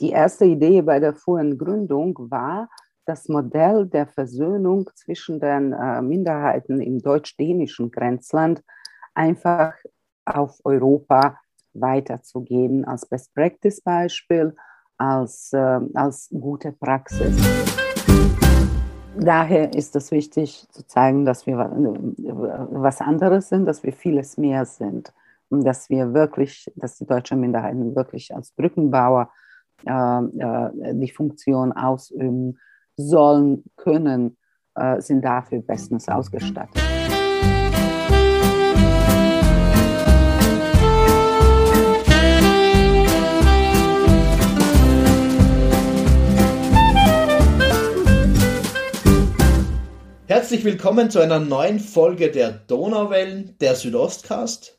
die erste Idee bei der frühen Gründung war, das Modell der Versöhnung zwischen den äh, Minderheiten im deutsch-dänischen Grenzland einfach auf Europa weiterzugeben als Best Practice Beispiel, als, äh, als gute Praxis. Daher ist es wichtig zu zeigen, dass wir was anderes sind, dass wir vieles mehr sind und dass wir wirklich, dass die deutschen Minderheiten wirklich als Brückenbauer äh, äh, die Funktion ausüben sollen, können, äh, sind dafür bestens ausgestattet. Herzlich willkommen zu einer neuen Folge der Donauwellen, der Südostcast.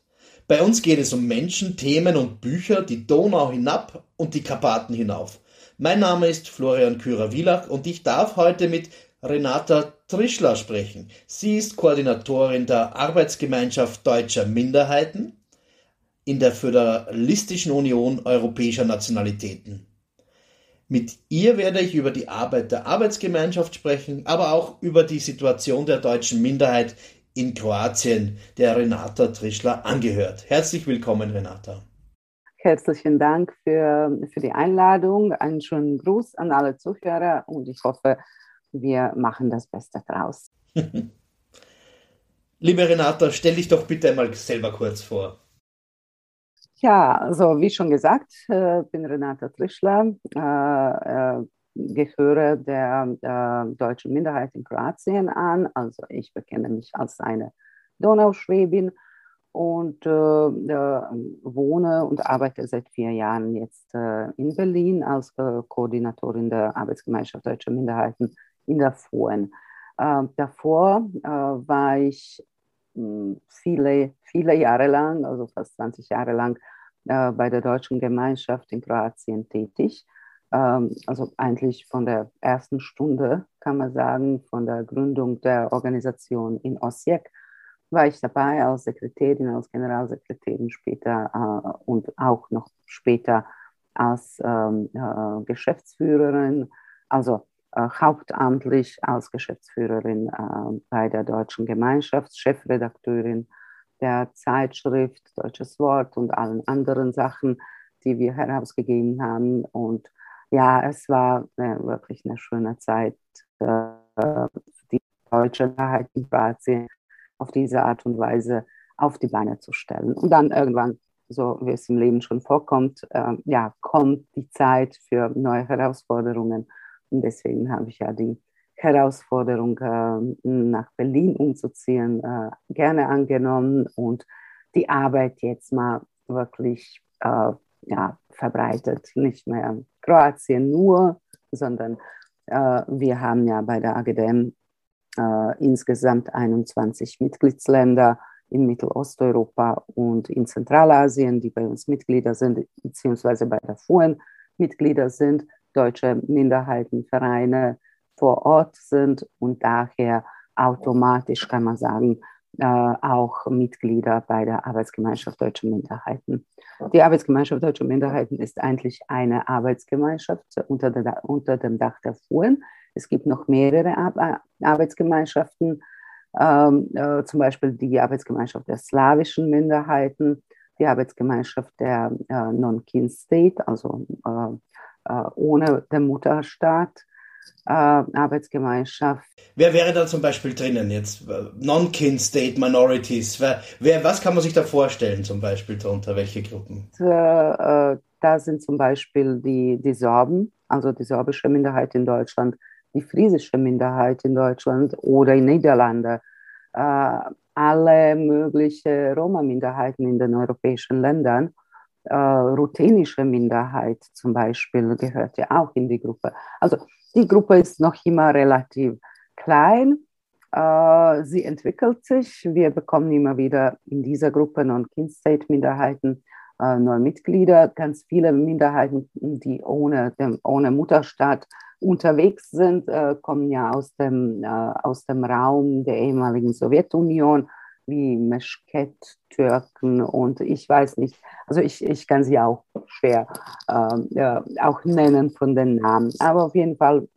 Bei uns geht es um Menschen, Themen und Bücher, die Donau hinab und die Karpaten hinauf. Mein Name ist Florian Kürer-Wielach und ich darf heute mit Renata Trischler sprechen. Sie ist Koordinatorin der Arbeitsgemeinschaft deutscher Minderheiten in der Föderalistischen Union europäischer Nationalitäten. Mit ihr werde ich über die Arbeit der Arbeitsgemeinschaft sprechen, aber auch über die Situation der deutschen Minderheit in Kroatien, der Renata Trischler angehört. Herzlich willkommen, Renata. Herzlichen Dank für, für die Einladung. Einen schönen Gruß an alle Zuhörer und ich hoffe, wir machen das Beste draus. Liebe Renata, stell dich doch bitte einmal selber kurz vor. Ja, also wie schon gesagt, äh, bin Renata Trischler, äh, äh, gehöre der, der, deutschen Minderheit in Kroatien an. Also ich bekenne mich als eine Donauschwäbin und äh, wohne und arbeite seit vier Jahren jetzt äh, in Berlin als äh, Koordinatorin der Arbeitsgemeinschaft deutscher Minderheiten in der FOEN. davor war ich viele, viele Jahre lang, also fast 20 Jahre lang, äh, bei der deutschen Gemeinschaft in Kroatien tätig. Ähm, also eigentlich von der ersten Stunde, kann man sagen, von der Gründung der Organisation in Osijek war ich dabei als Sekretärin, als Generalsekretärin später äh, und auch noch später als ähm, äh, Geschäftsführerin, also äh, hauptamtlich als Geschäftsführerin äh, bei der Deutschen Gemeinschaft, Chefredakteurin der Zeitschrift Deutsches Wort und allen anderen Sachen, die wir herausgegeben haben. Und ja, es war äh, wirklich eine schöne Zeit, äh, die deutsche Wahrheit in Kroatien auf diese Art und Weise auf die Beine zu stellen. Und dann irgendwann, so wie es im Leben schon vorkommt, äh, ja, kommt die Zeit für neue Herausforderungen. Und deswegen habe ich ja die Herausforderung, äh, nach Berlin umzuziehen, äh, gerne angenommen und die Arbeit jetzt mal wirklich äh, ja, verbreitet. Nicht mehr Kroatien nur, sondern wir haben ja bei der AGDM insgesamt 21 Mitgliedsländer in Mittelosteuropa und in Zentralasien, die bei uns Mitglieder sind, beziehungsweise bei der FUN Mitglieder sind, deutsche Minderheitenvereine, vor Ort sind und daher automatisch, kann man sagen, äh, auch Mitglieder bei der Arbeitsgemeinschaft Deutscher Minderheiten. Die Arbeitsgemeinschaft Deutscher Minderheiten ist eigentlich eine Arbeitsgemeinschaft unter, der, unter dem Dach der FUN. Es gibt noch mehrere Ar Arbeitsgemeinschaften, ähm, äh, zum Beispiel die Arbeitsgemeinschaft der slawischen Minderheiten, die Arbeitsgemeinschaft der äh, Non-Kin-State, also äh, äh, ohne den Mutterstaat, äh, Arbeitsgemeinschaft. Wer wäre da zum Beispiel drinnen jetzt? Non-Kin-State Minorities. Wer, wer, was kann man sich da vorstellen zum Beispiel darunter? Welche Gruppen? Äh, da sind zum Beispiel die, die Sorben, also die sorbische Minderheit in Deutschland, die friesische Minderheit in Deutschland oder in Niederlande. Äh, alle möglichen Roma-Minderheiten in den europäischen Ländern. Äh, ruthenische Minderheit zum Beispiel gehört ja auch in die Gruppe. Also die Gruppe ist noch immer relativ klein. Äh, sie entwickelt sich. Wir bekommen immer wieder in dieser Gruppe Non-Kin-State-Minderheiten äh, neue Mitglieder. Ganz viele Minderheiten, die ohne, ohne Mutterstaat unterwegs sind, äh, kommen ja aus dem, aus dem Raum der ehemaligen Sowjetunion, wie Meschket-Türken und ich weiß nicht, also ich, ich kann sie auch schwer äh, auch nennen von den Namen, aber auf jeden Fall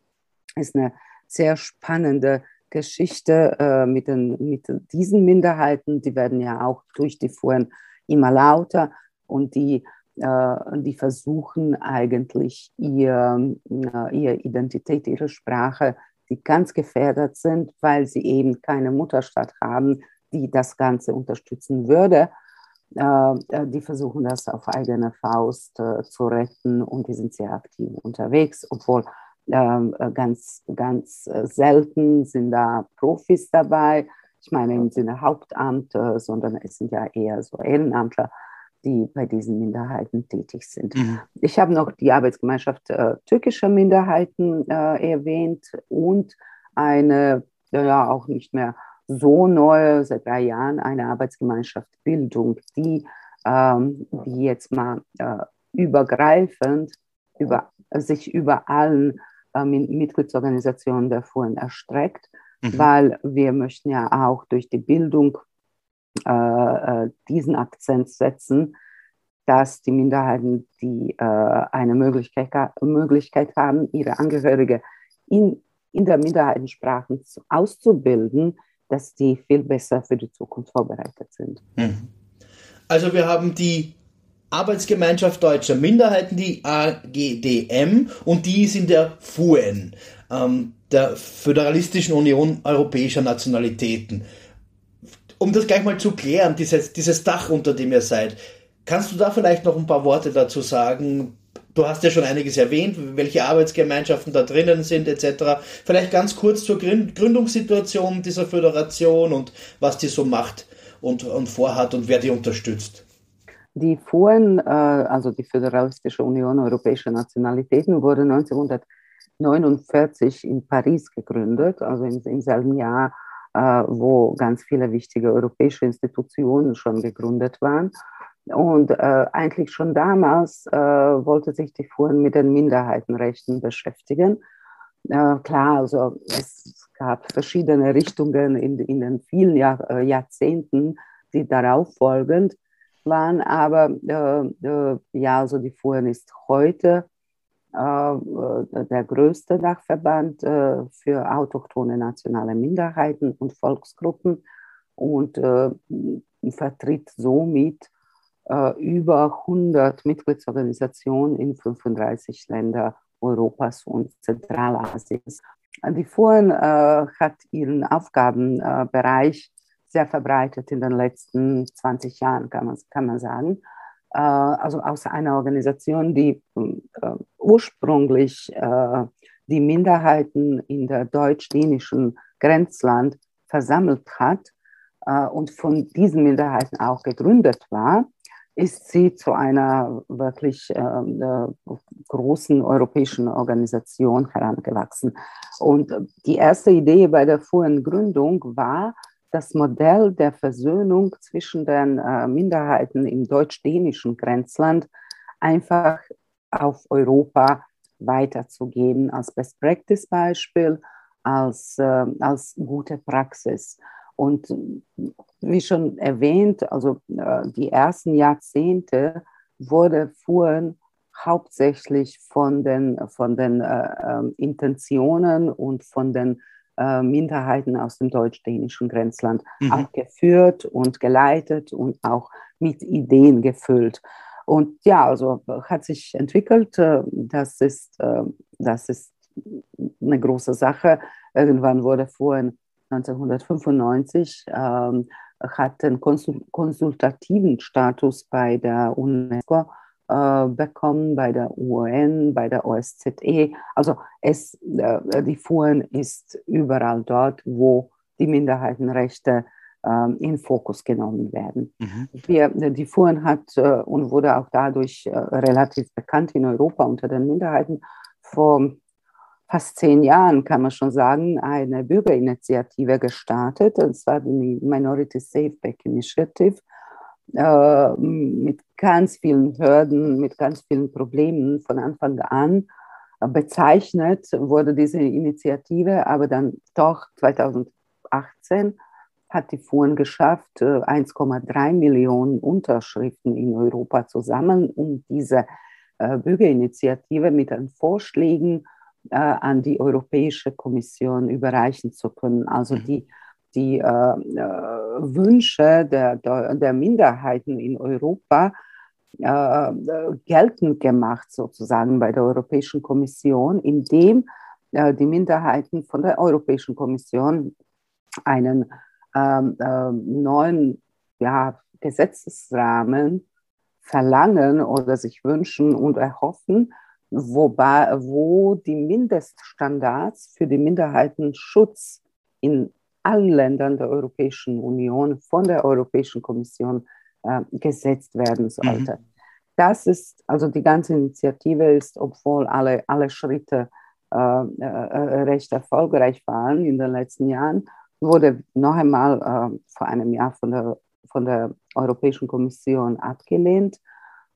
ist eine sehr spannende Geschichte äh, mit, den, mit diesen Minderheiten, die werden ja auch durch die Fuhren immer lauter und die, äh, die versuchen eigentlich ihr, äh, ihre Identität, ihre Sprache, die ganz gefährdet sind, weil sie eben keine Mutterstadt haben, die das Ganze unterstützen würde. Äh, äh, die versuchen das auf eigene Faust äh, zu retten und die sind sehr aktiv unterwegs, obwohl ähm, äh, ganz, ganz selten sind da Profis dabei. Ich meine im Sinne Hauptamt, sondern es sind ja eher so Ehrenamtler, die bei diesen Minderheiten tätig sind. Mhm. Ich habe noch die Arbeitsgemeinschaft äh, türkischer Minderheiten äh, erwähnt und eine, ja auch nicht mehr so neue, seit drei Jahren, eine Arbeitsgemeinschaft Bildung, die, ähm, die jetzt mal äh, übergreifend über, sich über allen äh, Mitgliedsorganisationen der Fuhren erstreckt, mhm. weil wir möchten ja auch durch die Bildung äh, äh, diesen Akzent setzen, dass die Minderheiten, die äh, eine Möglichkeit, Möglichkeit haben, ihre Angehörige in, in der Minderheitensprache auszubilden, dass die viel besser für die Zukunft vorbereitet sind. Mhm. Also wir haben die Arbeitsgemeinschaft deutscher Minderheiten, die AGDM, und die ist in der FUN, ähm, der Föderalistischen Union Europäischer Nationalitäten. Um das gleich mal zu klären, dieses, dieses Dach, unter dem ihr seid, kannst du da vielleicht noch ein paar Worte dazu sagen? Du hast ja schon einiges erwähnt, welche Arbeitsgemeinschaften da drinnen sind, etc. Vielleicht ganz kurz zur Gründungssituation dieser Föderation und was die so macht und, und vorhat und wer die unterstützt. Die FUN, äh, also die Föderalistische Union Europäischer Nationalitäten, wurde 1949 in Paris gegründet, also im, im selben Jahr, äh, wo ganz viele wichtige europäische Institutionen schon gegründet waren. Und äh, eigentlich schon damals äh, wollte sich die FUN mit den Minderheitenrechten beschäftigen. Äh, klar, also es gab verschiedene Richtungen in, in den vielen Jahr, äh, Jahrzehnten, die darauf folgend waren, aber äh, äh, ja, also die FUN ist heute der größte Dachverband für autochtone nationale Minderheiten und Volksgruppen und vertritt somit über 100 Mitgliedsorganisationen in 35 Ländern Europas und Zentralasiens. Die FUN hat ihren Aufgabenbereich sehr verbreitet in den letzten 20 Jahren, kann man, kann man sagen. Äh, also aus einer Organisation, die äh, ursprünglich äh, die Minderheiten in der deutsch-dänischen Grenzland versammelt hat äh, und von diesen Minderheiten auch gegründet war, ist sie zu einer wirklich ähm, äh, großen europäischen Organisation herangewachsen. Und die erste Idee bei der frühen Gründung war, das Modell der Versöhnung zwischen den äh, Minderheiten im deutsch-dänischen Grenzland einfach auf Europa weiterzugeben als Best Practice Beispiel, als, äh, als gute Praxis. Und wie schon erwähnt, also äh, die ersten Jahrzehnte wurde Fuhren hauptsächlich von den, von den äh, ähm, Intentionen und von den äh, Minderheiten aus dem deutsch-dänischen Grenzland mhm. auch geführt und geleitet und auch mit Ideen gefüllt. Und ja, also hat sich entwickelt. Äh, das ist, äh, das ist eine große Sache. Irgendwann wurde vorhin 1995 ähm, hat den konsultativen Status bei der UNESCO äh, bekommen bei der UN, bei der OSZE. Also es, äh, die FUN ist überall dort, wo die Minderheitenrechte äh, in Fokus genommen werden. Mhm. Wir, die FUN hat äh, und wurde auch dadurch äh, relativ bekannt in Europa unter den Minderheiten. Vor fast zehn Jahren, kann man schon sagen, eine Bürgerinitiative gestartet, und zwar die Minority Safe Back Initiative äh, mit ganz vielen Hürden, mit ganz vielen Problemen von Anfang an bezeichnet wurde diese Initiative, aber dann doch 2018 hat die FUN geschafft, 1,3 Millionen Unterschriften in Europa zu sammeln, um diese Bürgerinitiative mit den Vorschlägen an die Europäische Kommission überreichen zu können. Also mhm. die, die äh, Wünsche der, der Minderheiten in Europa äh, geltend gemacht, sozusagen bei der Europäischen Kommission, indem äh, die Minderheiten von der Europäischen Kommission einen ähm, äh, neuen ja, Gesetzesrahmen verlangen oder sich wünschen und erhoffen, wobei, wo die Mindeststandards für den Minderheitenschutz in allen Ländern der Europäischen Union von der Europäischen Kommission äh, gesetzt werden sollte. Mhm. Das ist, also die ganze Initiative ist, obwohl alle, alle Schritte äh, äh, recht erfolgreich waren in den letzten Jahren, wurde noch einmal äh, vor einem Jahr von der, von der Europäischen Kommission abgelehnt.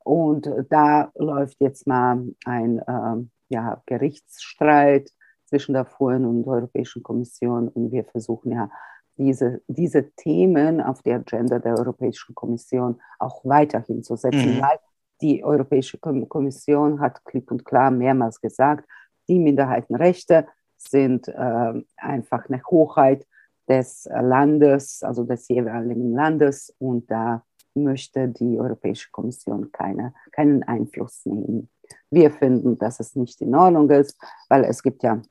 Und da läuft jetzt mal ein äh, ja, Gerichtsstreit zwischen der FUN und der Europäischen Kommission. Und wir versuchen ja diese, diese Themen auf die Agenda der Europäischen Kommission auch weiterhin zu setzen, mhm. weil die Europäische Kommission hat klipp und klar mehrmals gesagt, die Minderheitenrechte sind äh, einfach eine Hochheit des Landes, also des jeweiligen Landes und da möchte die Europäische Kommission keine, keinen Einfluss nehmen. Wir finden, dass es nicht in Ordnung ist, weil es gibt ja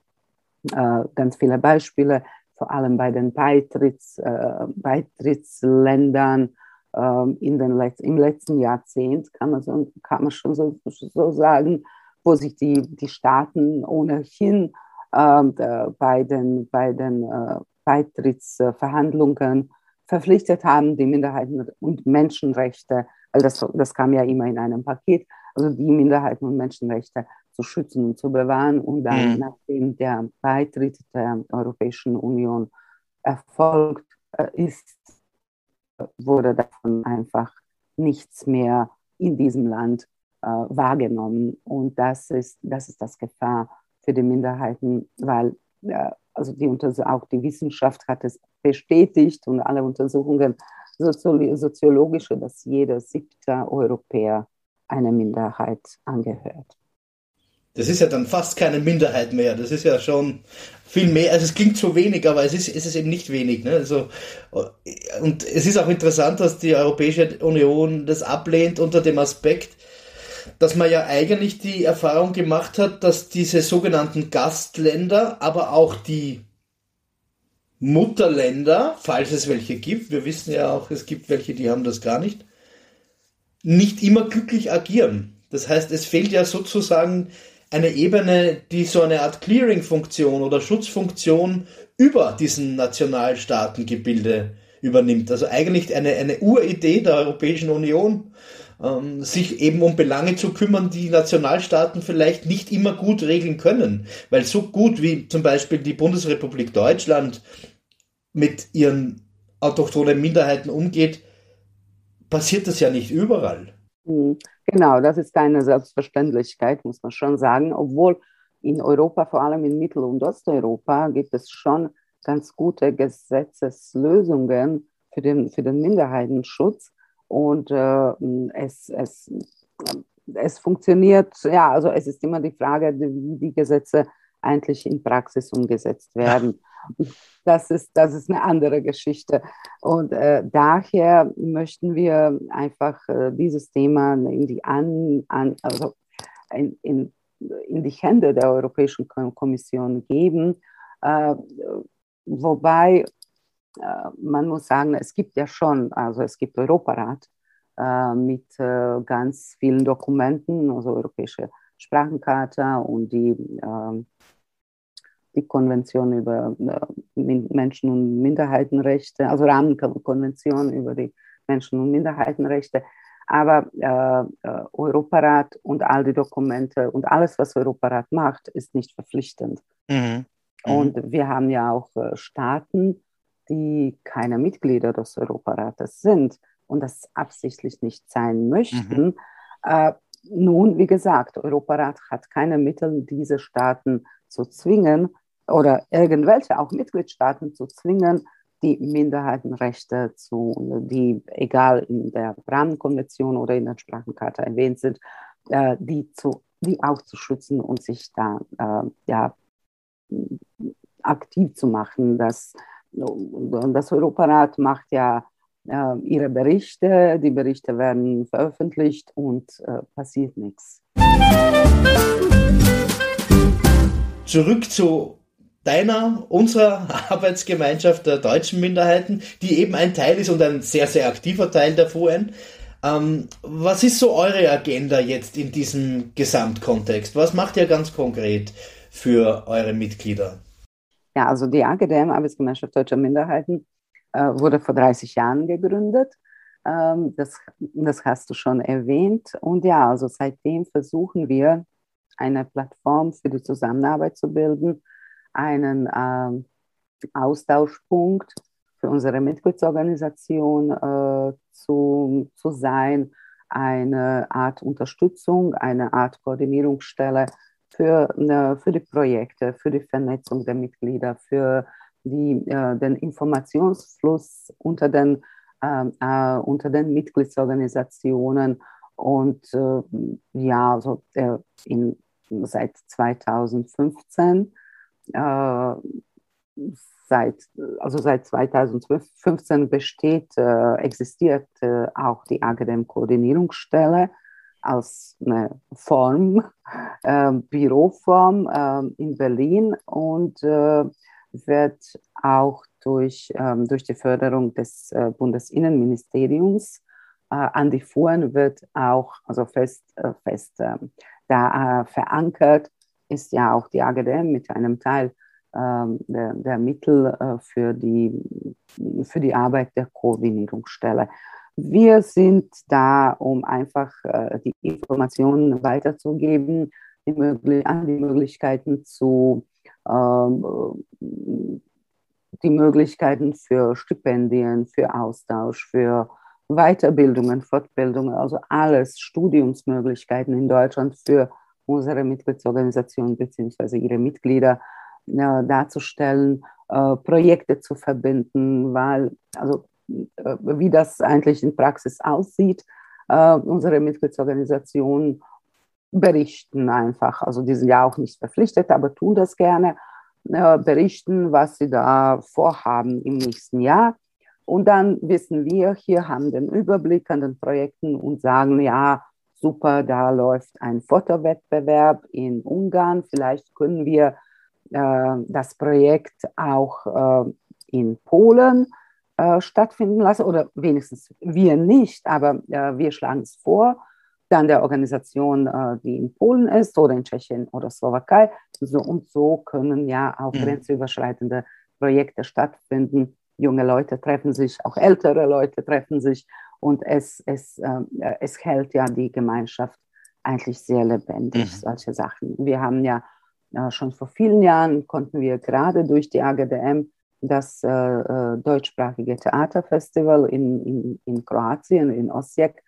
äh, ganz viele Beispiele, vor allem bei den Beitritts, äh, Beitrittsländern äh, in den Let im letzten Jahrzehnt, kann man, so, kann man schon so, so sagen, wo sich die, die Staaten ohnehin ähm, bei den, bei den äh, Beitrittsverhandlungen verpflichtet haben, die Minderheiten und Menschenrechte, weil das, das kam ja immer in einem Paket, also die Minderheiten und Menschenrechte zu schützen und zu bewahren. Und dann, mhm. nachdem der Beitritt der Europäischen Union erfolgt äh, ist, wurde davon einfach nichts mehr in diesem Land äh, wahrgenommen. Und das ist, das ist das Gefahr für die Minderheiten, weil äh, also die auch die Wissenschaft hat es bestätigt und alle Untersuchungen soziologische, dass jeder siebte Europäer einer Minderheit angehört. Das ist ja dann fast keine Minderheit mehr. Das ist ja schon viel mehr. Also es klingt so wenig, aber es ist, es ist eben nicht wenig. Ne? Also, und es ist auch interessant, dass die Europäische Union das ablehnt unter dem Aspekt, dass man ja eigentlich die Erfahrung gemacht hat, dass diese sogenannten Gastländer, aber auch die Mutterländer, falls es welche gibt, wir wissen ja auch, es gibt welche, die haben das gar nicht, nicht immer glücklich agieren. Das heißt, es fehlt ja sozusagen eine Ebene, die so eine Art Clearing-Funktion oder Schutzfunktion über diesen Nationalstaatengebilde übernimmt. Also eigentlich eine, eine Uridee der Europäischen Union, ähm, sich eben um Belange zu kümmern, die Nationalstaaten vielleicht nicht immer gut regeln können. Weil so gut wie zum Beispiel die Bundesrepublik Deutschland mit ihren autochthonen Minderheiten umgeht, passiert das ja nicht überall. Hm, genau, das ist keine Selbstverständlichkeit, muss man schon sagen. Obwohl in Europa, vor allem in Mittel- und Osteuropa, gibt es schon ganz gute Gesetzeslösungen für den, für den Minderheitenschutz. Und äh, es, es, es funktioniert, ja, also es ist immer die Frage, wie die Gesetze eigentlich in Praxis umgesetzt werden. Das ist, das ist eine andere Geschichte. Und äh, daher möchten wir einfach äh, dieses Thema in die, an, an, also in, in, in die Hände der Europäischen Kommission geben. Äh, wobei man muss sagen, es gibt ja schon, also es gibt Europarat äh, mit äh, ganz vielen Dokumenten, also europäische Sprachenkarte und die, ähm, die Konvention über Menschen- und Minderheitenrechte, also Rahmenkonvention über die Menschen- und Minderheitenrechte. Aber äh, Europarat und all die Dokumente und alles, was Europarat macht, ist nicht verpflichtend. Mhm. Mhm. Und wir haben ja auch Staaten, die keine Mitglieder des Europarates sind und das absichtlich nicht sein möchten. Mhm. Äh, nun, wie gesagt, Europarat hat keine Mittel, diese Staaten zu zwingen oder irgendwelche auch Mitgliedstaaten zu zwingen, die Minderheitenrechte zu, die egal in der Rahmenkonvention oder in der Sprachenkarte erwähnt sind, äh, die, zu, die auch zu schützen und sich da äh, ja, aktiv zu machen. Das, das Europarat macht ja äh, ihre Berichte, die Berichte werden veröffentlicht und äh, passiert nichts. Zurück zu deiner, unserer Arbeitsgemeinschaft der deutschen Minderheiten, die eben ein Teil ist und ein sehr, sehr aktiver Teil der VN. Ähm, was ist so eure Agenda jetzt in diesem Gesamtkontext? Was macht ihr ganz konkret für eure Mitglieder? Ja, also die AGDM, Arbeitsgemeinschaft Deutscher Minderheiten, äh, wurde vor 30 Jahren gegründet. Ähm, das, das hast du schon erwähnt. Und ja, also seitdem versuchen wir, eine Plattform für die Zusammenarbeit zu bilden einen ähm, Austauschpunkt für unsere Mitgliedsorganisation äh, zu, zu sein, eine Art Unterstützung, eine Art Koordinierungsstelle für, äh, für die Projekte, für die Vernetzung der Mitglieder, für die, äh, den Informationsfluss unter den, ähm, äh, unter den Mitgliedsorganisationen. Und ja, also, in, seit 2015 äh, seit, also seit 2015 besteht, äh, existiert äh, auch die AGDM-Koordinierungsstelle als eine Form, äh, Büroform äh, in Berlin und äh, wird auch durch, ähm, durch die Förderung des äh, Bundesinnenministeriums an die Fuhren wird auch also fest, fest ähm, da verankert ist ja auch die AGDM mit einem Teil ähm, der, der, Mittel äh, für, die, für die Arbeit der Koordinierungsstelle. Wir sind da, um einfach äh, die Informationen weiterzugeben, die, an die Möglichkeiten zu, ähm, die Möglichkeiten für Stipendien, für Austausch, für Weiterbildungen, Fortbildungen, also alles, Studiumsmöglichkeiten in Deutschland für unsere Mitgliedsorganisation bzw. ihre Mitglieder äh, darzustellen, äh, Projekte zu verbinden, weil, also wie das eigentlich in Praxis aussieht, äh, unsere Mitgliedsorganisationen berichten einfach, also die sind ja auch nicht verpflichtet, aber tun das gerne, äh, berichten, was sie da vorhaben im nächsten Jahr. Und dann wissen wir, hier haben den Überblick an den Projekten und sagen, ja, super, da läuft ein Fotowettbewerb in Ungarn. Vielleicht können wir äh, das Projekt auch äh, in Polen äh, stattfinden lassen oder wenigstens wir nicht, aber äh, wir schlagen es vor. Dann der Organisation, äh, die in Polen ist oder in Tschechien oder Slowakei. So und so können ja auch mhm. grenzüberschreitende Projekte stattfinden. Junge Leute treffen sich, auch ältere Leute treffen sich und es, es, äh, es hält ja die Gemeinschaft eigentlich sehr lebendig, mhm. solche Sachen. Wir haben ja äh, schon vor vielen Jahren, konnten wir gerade durch die AGDM das äh, äh, deutschsprachige Theaterfestival in, in, in Kroatien, in Osijek,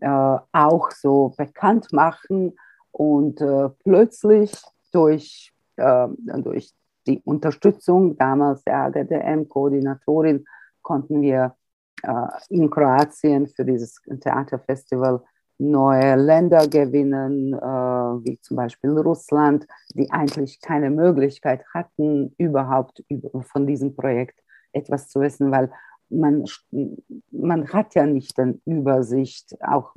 äh, auch so bekannt machen und äh, plötzlich durch, durch die Unterstützung damals der AGDM-Koordinatorin konnten wir äh, in Kroatien für dieses Theaterfestival neue Länder gewinnen, äh, wie zum Beispiel Russland, die eigentlich keine Möglichkeit hatten, überhaupt von diesem Projekt etwas zu wissen, weil man, man hat ja nicht eine Übersicht auch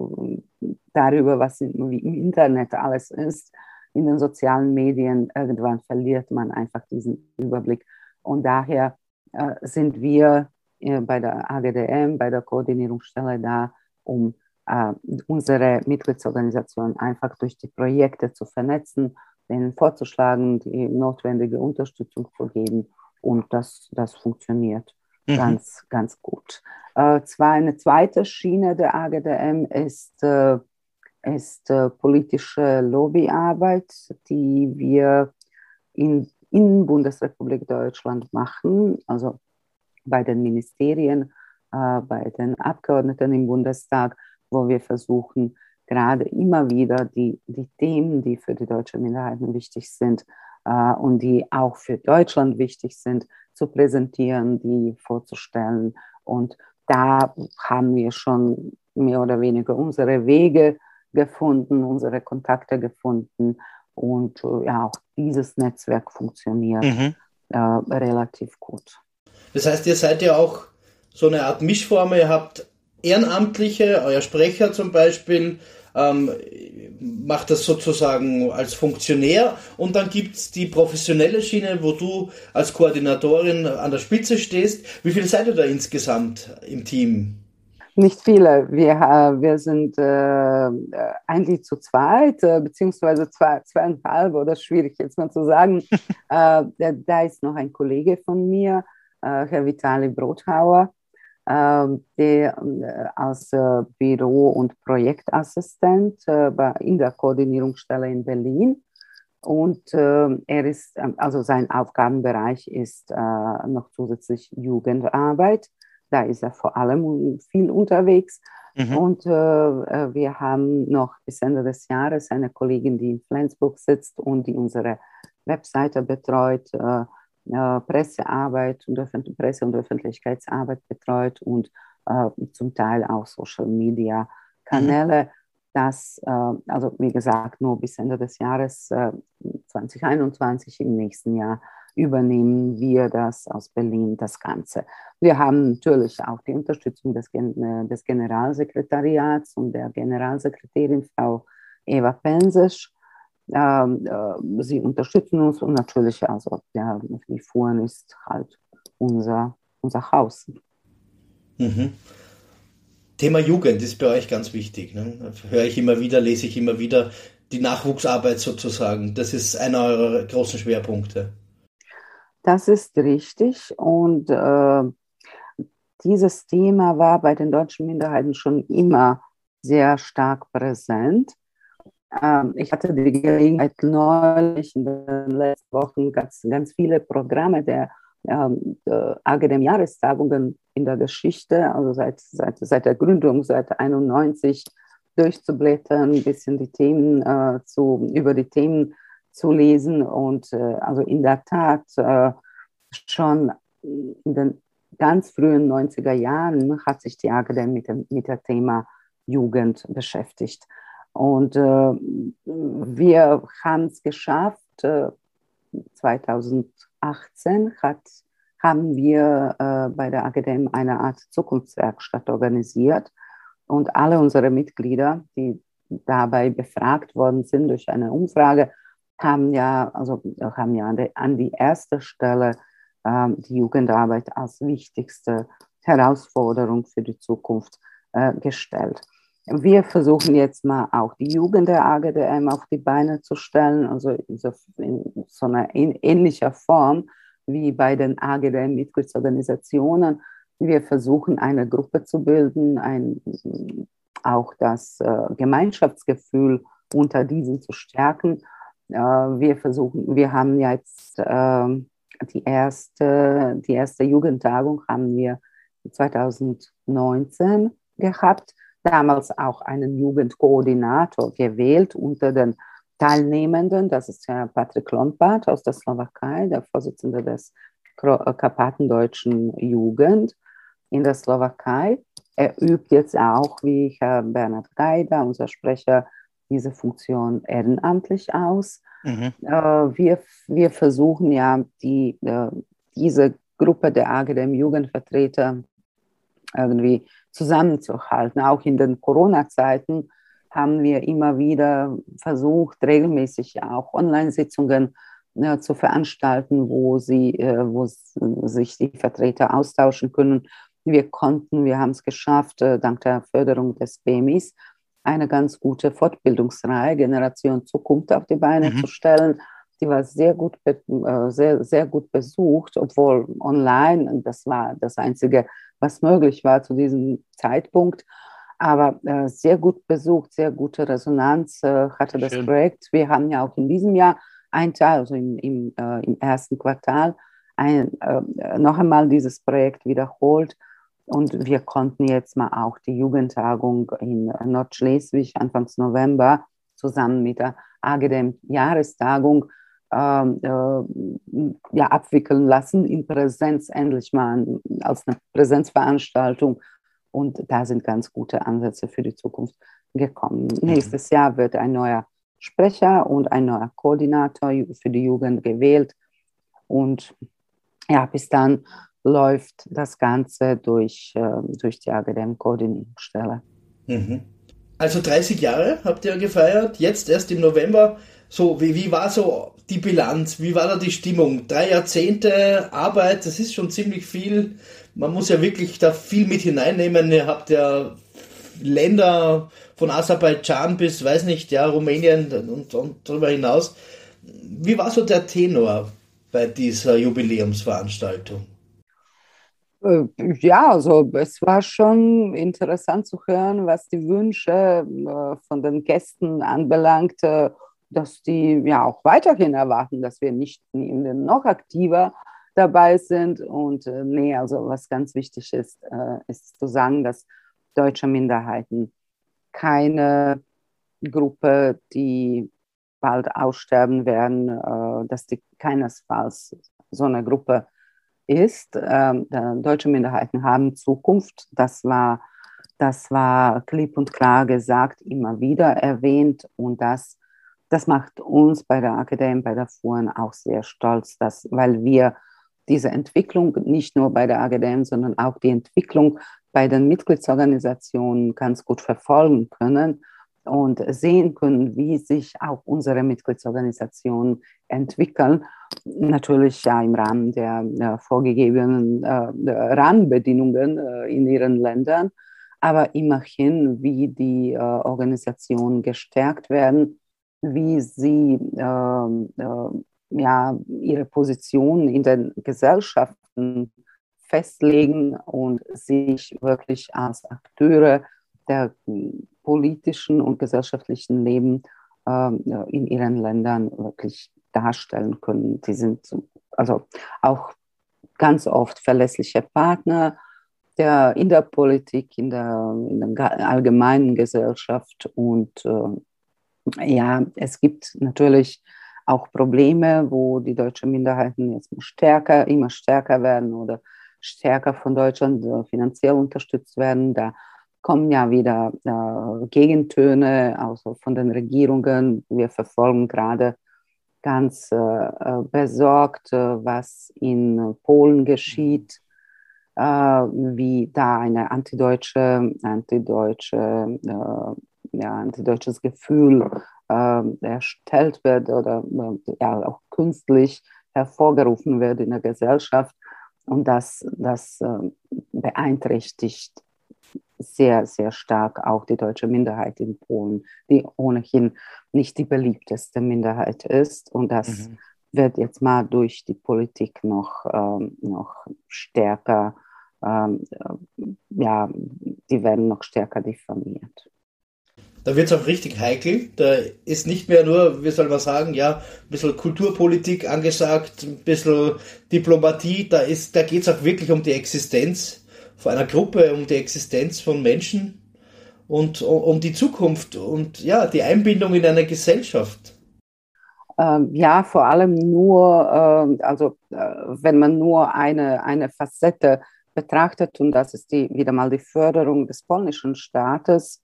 darüber, was im Internet alles ist. In den sozialen Medien irgendwann verliert man einfach diesen Überblick. Und daher äh, sind wir äh, bei der AGDM, bei der Koordinierungsstelle da, um äh, unsere Mitgliedsorganisation einfach durch die Projekte zu vernetzen, denen vorzuschlagen, die notwendige Unterstützung zu geben. Und das, das funktioniert mhm. ganz, ganz gut. Äh, zwar eine zweite Schiene der AGDM ist, äh, ist äh, politische Lobbyarbeit, die wir in, in Bundesrepublik Deutschland machen. Also bei den Ministerien, äh, bei den Abgeordneten im Bundestag, wo wir versuchen, gerade immer wieder die, die Themen, die für die deutschen Minderheiten wichtig sind, äh, und die auch für Deutschland wichtig sind, zu präsentieren, die vorzustellen. Und da haben wir schon mehr oder weniger unsere Wege gefunden, unsere Kontakte gefunden und äh, ja, auch dieses Netzwerk funktioniert mhm. äh, relativ gut. Das heißt, ihr seid ja auch so eine Art Mischform, ihr habt Ehrenamtliche, euer Sprecher zum Beispiel, ähm, macht das sozusagen als Funktionär und dann gibt es die professionelle Schiene, wo du als Koordinatorin an der Spitze stehst. Wie viel seid ihr da insgesamt im Team? Nicht viele. Wir, äh, wir sind äh, eigentlich zu zweit, äh, beziehungsweise zwei, zweieinhalb, oder schwierig jetzt mal zu sagen. äh, da ist noch ein Kollege von mir, äh, Herr Vitali Brothauer, der äh, als äh, Büro- und Projektassistent äh, in der Koordinierungsstelle in Berlin. Und er ist, ähm, also sein Aufgabenbereich ist noch zusätzlich Jugendarbeit. Da ist er vor allem viel unterwegs. Mhm. Und wir haben noch bis Ende des Jahres eine Kollegin, die in Flensburg sitzt und die unsere Webseite betreut Pressearbeit und Öffentlich Presse- und Öffentlichkeitsarbeit betreut und äh, zum Teil auch Social Media Kanäle. Mhm. Das, äh, also wie gesagt, nur bis Ende des Jahres 2021, im nächsten Jahr, übernehmen wir das aus Berlin, das Ganze. Wir haben natürlich auch die Unterstützung des, des Generalsekretariats und der Generalsekretärin Frau Eva Pensisch, äh, sie unterstützen uns und natürlich, also ja, die Fuhren ist halt unser, unser Haus. Mhm. Thema Jugend ist bei euch ganz wichtig. Ne? Höre ich immer wieder, lese ich immer wieder. Die Nachwuchsarbeit sozusagen, das ist einer eurer großen Schwerpunkte. Das ist richtig und äh, dieses Thema war bei den deutschen Minderheiten schon immer sehr stark präsent. Ähm, ich hatte die Gelegenheit, neulich in den letzten Wochen ganz, ganz viele Programme der, ähm, der AG dem Jahrestagungen in der Geschichte, also seit, seit, seit der Gründung, seit 91 durchzublättern, ein bisschen die Themen äh, zu, über die Themen zu lesen. Und äh, also in der Tat äh, schon in den ganz frühen 90er Jahren hat sich die AG mit dem, mit dem Thema Jugend beschäftigt. Und äh, wir haben es geschafft, äh, 2018 hat, haben wir äh, bei der Akademie eine Art Zukunftswerkstatt organisiert. Und alle unsere Mitglieder, die dabei befragt worden sind durch eine Umfrage, haben ja, also haben ja an, die, an die erste Stelle ähm, die Jugendarbeit als wichtigste Herausforderung für die Zukunft äh, gestellt wir versuchen jetzt mal auch die Jugend der AGDM auf die Beine zu stellen, also in so, in so einer ähnlicher Form wie bei den AGDM-Mitgliedsorganisationen. Wir versuchen eine Gruppe zu bilden, ein, auch das äh, Gemeinschaftsgefühl unter diesen zu stärken. Äh, wir versuchen, wir haben jetzt äh, die erste, die erste Jugendtagung haben wir 2019 gehabt damals auch einen Jugendkoordinator gewählt unter den Teilnehmenden. Das ist Herr Patrick Lombard aus der Slowakei, der Vorsitzende des äh, Karpatendeutschen Jugend in der Slowakei. Er übt jetzt auch, wie Herr Bernhard Geider, unser Sprecher, diese Funktion ehrenamtlich aus. Mhm. Äh, wir, wir versuchen ja, die, äh, diese Gruppe der AGDM Jugendvertreter irgendwie zusammenzuhalten. Auch in den Corona-Zeiten haben wir immer wieder versucht, regelmäßig auch Online-Sitzungen äh, zu veranstalten, wo, sie, äh, wo sich die Vertreter austauschen können. Wir konnten, wir haben es geschafft, äh, dank der Förderung des BMIs, eine ganz gute Fortbildungsreihe Generation Zukunft auf die Beine mhm. zu stellen. Die war sehr gut, äh, sehr, sehr gut besucht, obwohl online, das war das einzige was möglich war zu diesem Zeitpunkt. Aber äh, sehr gut besucht, sehr gute Resonanz äh, hatte das Schön. Projekt. Wir haben ja auch in diesem Jahr ein Teil, also im, im, äh, im ersten Quartal, ein, äh, noch einmal dieses Projekt wiederholt. Und wir konnten jetzt mal auch die Jugendtagung in Nordschleswig Anfangs November zusammen mit der AGDM Jahrestagung äh, ja, abwickeln lassen in Präsenz, endlich mal als eine Präsenzveranstaltung. Und da sind ganz gute Ansätze für die Zukunft gekommen. Mhm. Nächstes Jahr wird ein neuer Sprecher und ein neuer Koordinator für die Jugend gewählt. Und ja, bis dann läuft das Ganze durch, äh, durch die AGDM-Koordinierungsstelle. Mhm. Also 30 Jahre habt ihr gefeiert, jetzt erst im November. So, wie, wie war so die Bilanz? Wie war da die Stimmung? Drei Jahrzehnte Arbeit, das ist schon ziemlich viel. Man muss ja wirklich da viel mit hineinnehmen. Ihr habt ja Länder von Aserbaidschan bis, weiß nicht, ja, Rumänien und, und darüber hinaus. Wie war so der Tenor bei dieser Jubiläumsveranstaltung? Äh, ja, also es war schon interessant zu hören, was die Wünsche äh, von den Gästen anbelangt, dass die ja auch weiterhin erwarten, dass wir nicht noch aktiver dabei sind. Und äh, nee, also was ganz wichtig ist, ist zu sagen, dass deutsche Minderheiten keine Gruppe, die bald aussterben werden, dass die keinesfalls so eine Gruppe ist, äh, deutsche Minderheiten haben Zukunft. Das war, das war klipp und klar gesagt, immer wieder erwähnt und das, das macht uns bei der Akademie, bei der FUAN auch sehr stolz, dass, weil wir diese Entwicklung nicht nur bei der Akademie, sondern auch die Entwicklung bei den Mitgliedsorganisationen ganz gut verfolgen können und sehen können, wie sich auch unsere Mitgliedsorganisationen entwickeln. Natürlich ja im Rahmen der, der vorgegebenen äh, Rahmenbedingungen äh, in ihren Ländern, aber immerhin, wie die äh, Organisationen gestärkt werden, wie sie ähm, äh, ja, ihre Position in den Gesellschaften festlegen und sich wirklich als Akteure der politischen und gesellschaftlichen Leben äh, in ihren Ländern wirklich darstellen können. Die sind also auch ganz oft verlässliche Partner der, in der Politik, in der, in der allgemeinen Gesellschaft. Und äh, ja, es gibt natürlich auch Probleme, wo die deutschen Minderheiten jetzt stärker, immer stärker werden oder stärker von Deutschland äh, finanziell unterstützt werden. Da kommen ja wieder äh, Gegentöne also von den Regierungen. Wir verfolgen gerade ganz äh, äh besorgt, äh, was in Polen geschieht, äh, wie da eine antideutsche, antideutsche, ja, antideutsches Gefühl erstellt wird oder ja, auch künstlich hervorgerufen wird in der Gesellschaft. Und das, das beeinträchtigt sehr, sehr stark auch die deutsche Minderheit in Polen, die ohnehin nicht die beliebteste Minderheit ist. Und das mhm. wird jetzt mal durch die Politik noch, ähm, noch stärker, ähm, ja, die werden noch stärker diffamiert. Da wird es auch richtig heikel. Da ist nicht mehr nur, wie soll man sagen, ja, ein bisschen Kulturpolitik angesagt, ein bisschen Diplomatie. Da, da geht es auch wirklich um die Existenz von einer Gruppe, um die Existenz von Menschen und um die Zukunft und ja, die Einbindung in eine Gesellschaft. Ähm, ja, vor allem nur, ähm, also äh, wenn man nur eine, eine Facette betrachtet, und das ist die, wieder mal die Förderung des polnischen Staates,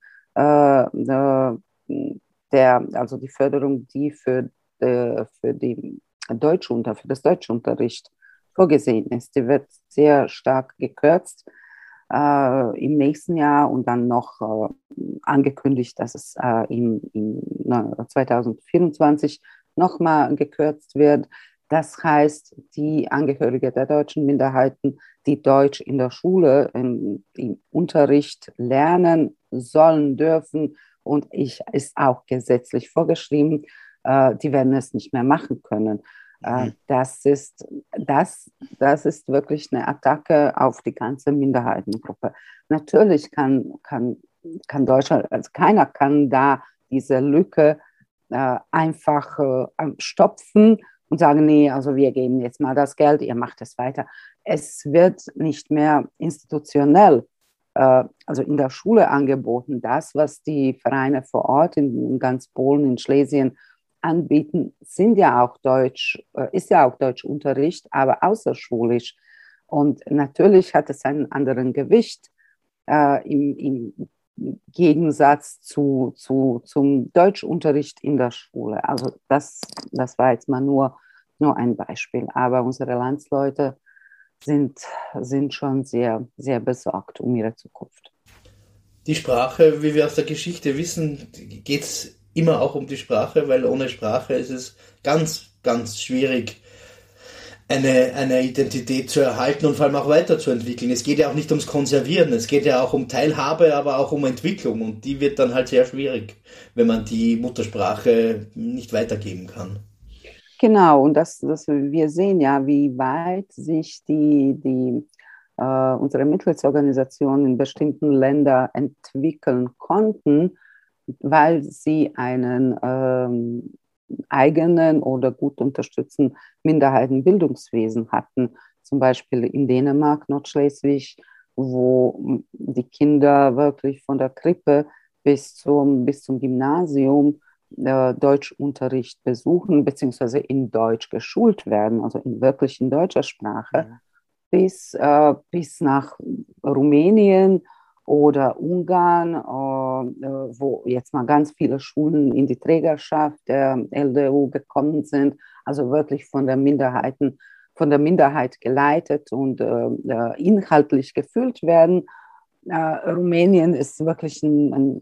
der, also die Förderung, die für, äh, für, die Deutschunter, für das Deutschunterricht vorgesehen ist, die wird sehr stark gekürzt äh, im nächsten Jahr und dann noch äh, angekündigt, dass es äh, im, im 2024 nochmal gekürzt wird. Das heißt, die Angehörige der deutschen Minderheiten, die Deutsch in der Schule, im, im Unterricht lernen sollen, dürfen und ich ist auch gesetzlich vorgeschrieben, äh, die werden es nicht mehr machen können. Äh, mhm. Das ist, das, das ist wirklich eine Attacke auf die ganze Minderheitengruppe. Natürlich kann, kann, kann Deutschland, also keiner kann da diese Lücke äh, einfach äh, stopfen und sagen, nee, also wir geben jetzt mal das Geld, ihr macht es weiter. Es wird nicht mehr institutionell, also in der Schule angeboten, das, was die Vereine vor Ort in, in ganz Polen, in Schlesien anbieten, sind ja auch Deutsch, äh, ist ja auch Deutschunterricht, aber außerschulisch. Und natürlich hat es einen anderen Gewicht äh, im, im, Gegensatz zu, zu, zum Deutschunterricht in der Schule. Also das, das war jetzt mal nur, nur ein Beispiel. Aber unsere Landsleute sind, sind schon sehr, sehr besorgt um ihre Zukunft. Die Sprache, wie wir aus der Geschichte wissen, geht es immer auch um die Sprache, weil ohne Sprache ist es ganz, ganz schwierig, eine, eine Identität zu erhalten und vor allem auch weiterzuentwickeln. Es geht ja auch nicht ums Konservieren, es geht ja auch um Teilhabe, aber auch um Entwicklung und die wird dann halt sehr schwierig, wenn man die Muttersprache nicht weitergeben kann. Genau, und das, das, wir sehen ja, wie weit sich die, die, äh, unsere Mitgliedsorganisationen in bestimmten Ländern entwickeln konnten, weil sie einen ähm, eigenen oder gut unterstützten Minderheitenbildungswesen hatten. Zum Beispiel in Dänemark, Nordschleswig, wo die Kinder wirklich von der Krippe bis zum, bis zum Gymnasium äh, Deutschunterricht besuchen, beziehungsweise in Deutsch geschult werden, also in wirklich in deutscher Sprache, ja. bis, äh, bis nach Rumänien oder Ungarn, äh, äh, wo jetzt mal ganz viele Schulen in die Trägerschaft der LDU gekommen sind, also wirklich von der Minderheiten, von der Minderheit geleitet und äh, inhaltlich gefüllt werden. Rumänien ist wirklich ein, ein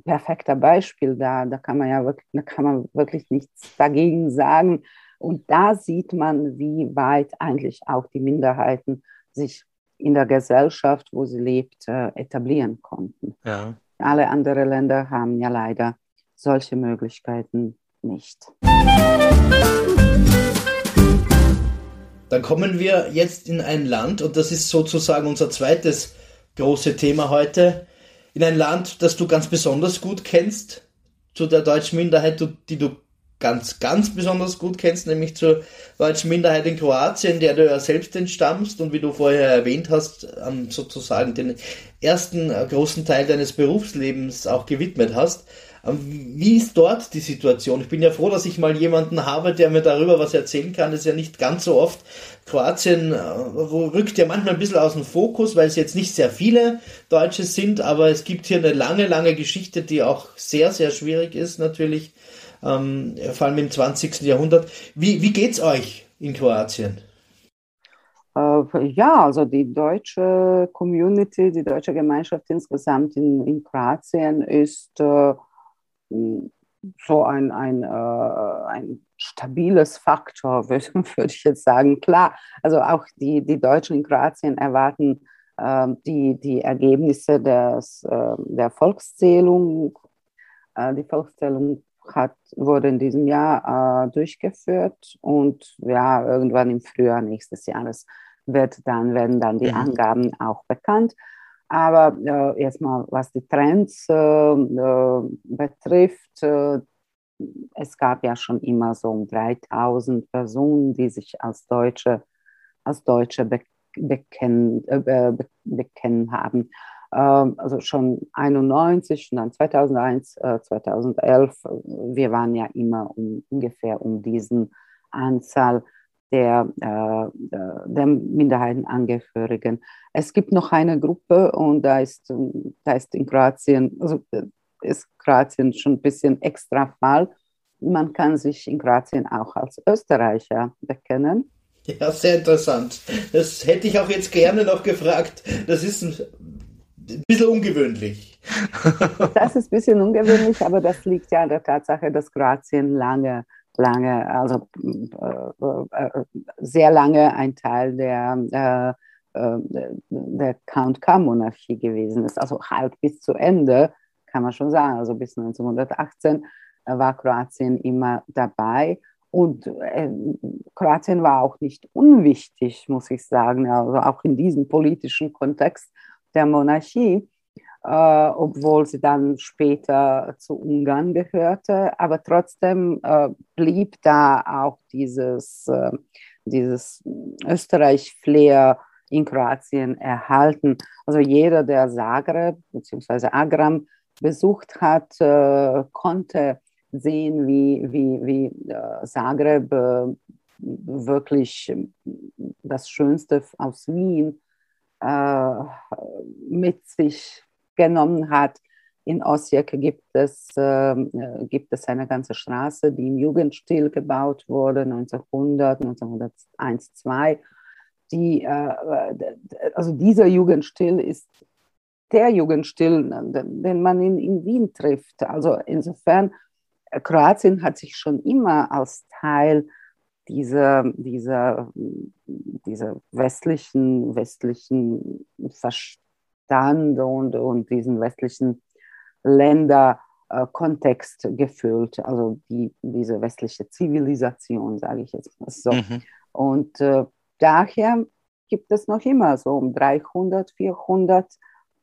perfekter Beispiel da. Da kann man ja wirklich, da kann man wirklich nichts dagegen sagen. Und da sieht man, wie weit eigentlich auch die Minderheiten sich in der Gesellschaft, wo sie lebt, äh, etablieren konnten. Ja. Alle anderen Länder haben ja leider solche Möglichkeiten nicht. Dann kommen wir jetzt in ein Land, und das ist sozusagen unser zweites große Thema heute, in ein Land, das du ganz besonders gut kennst, zu der deutschen Minderheit, die du ganz, ganz besonders gut kennst, nämlich zur deutschen Minderheit in Kroatien, der du ja selbst entstammst und wie du vorher erwähnt hast, sozusagen den ersten äh, großen Teil deines Berufslebens auch gewidmet hast. Ähm, wie ist dort die Situation? Ich bin ja froh, dass ich mal jemanden habe, der mir darüber was erzählen kann. Das ist ja nicht ganz so oft. Kroatien äh, rückt ja manchmal ein bisschen aus dem Fokus, weil es jetzt nicht sehr viele Deutsche sind, aber es gibt hier eine lange, lange Geschichte, die auch sehr, sehr schwierig ist natürlich ähm, vor allem im 20. Jahrhundert. Wie, wie es euch in Kroatien? Äh, ja, also die deutsche Community, die deutsche Gemeinschaft insgesamt in, in Kroatien ist äh, so ein, ein, äh, ein stabiles Faktor, würde, würde ich jetzt sagen. Klar, also auch die, die Deutschen in Kroatien erwarten äh, die, die Ergebnisse des, äh, der Volkszählung. Äh, die Volkszählung hat, wurde in diesem Jahr äh, durchgeführt und ja, irgendwann im Frühjahr nächstes Jahres wird dann, werden dann die mhm. Angaben auch bekannt. Aber äh, erstmal, was die Trends äh, äh betrifft, äh, es gab ja schon immer so um 3000 Personen, die sich als Deutsche, als Deutsche bekennen, äh, bekennen haben. Ähm, also schon 91 und dann 2001, 2011, äh, wir waren ja immer um, ungefähr um diesen Anzahl der, äh, der Minderheitenangehörigen. Es gibt noch eine Gruppe und da ist, da ist in Kroatien, also äh, ist Kroatien schon ein bisschen extra Fall. Man kann sich in Kroatien auch als Österreicher bekennen. Ja, sehr interessant. Das hätte ich auch jetzt gerne noch gefragt. Das ist ein ein bisschen ungewöhnlich. Das ist ein bisschen ungewöhnlich, aber das liegt ja an der Tatsache, dass Kroatien lange, lange, also äh, äh, sehr lange ein Teil der, äh, der Count K-Monarchie gewesen ist. Also halt bis zu Ende, kann man schon sagen, also bis 1918 war Kroatien immer dabei. Und äh, Kroatien war auch nicht unwichtig, muss ich sagen, also auch in diesem politischen Kontext der Monarchie, äh, obwohl sie dann später zu Ungarn gehörte. Aber trotzdem äh, blieb da auch dieses, äh, dieses Österreich-Flair in Kroatien erhalten. Also jeder, der Zagreb bzw. Agram besucht hat, äh, konnte sehen, wie, wie, wie äh, Zagreb äh, wirklich das Schönste aus Wien mit sich genommen hat. In Osijek gibt es, äh, gibt es eine ganze Straße, die im Jugendstil gebaut wurde, 1900, 1901, 2. Die, äh, also dieser Jugendstil ist der Jugendstil, den man in, in Wien trifft. Also insofern, Kroatien hat sich schon immer als Teil dieser, dieser, dieser westlichen, westlichen Verstand und, und diesen westlichen Länderkontext äh, gefühlt, also die, diese westliche Zivilisation, sage ich jetzt mal so. Mhm. Und äh, daher gibt es noch immer so um 300, 400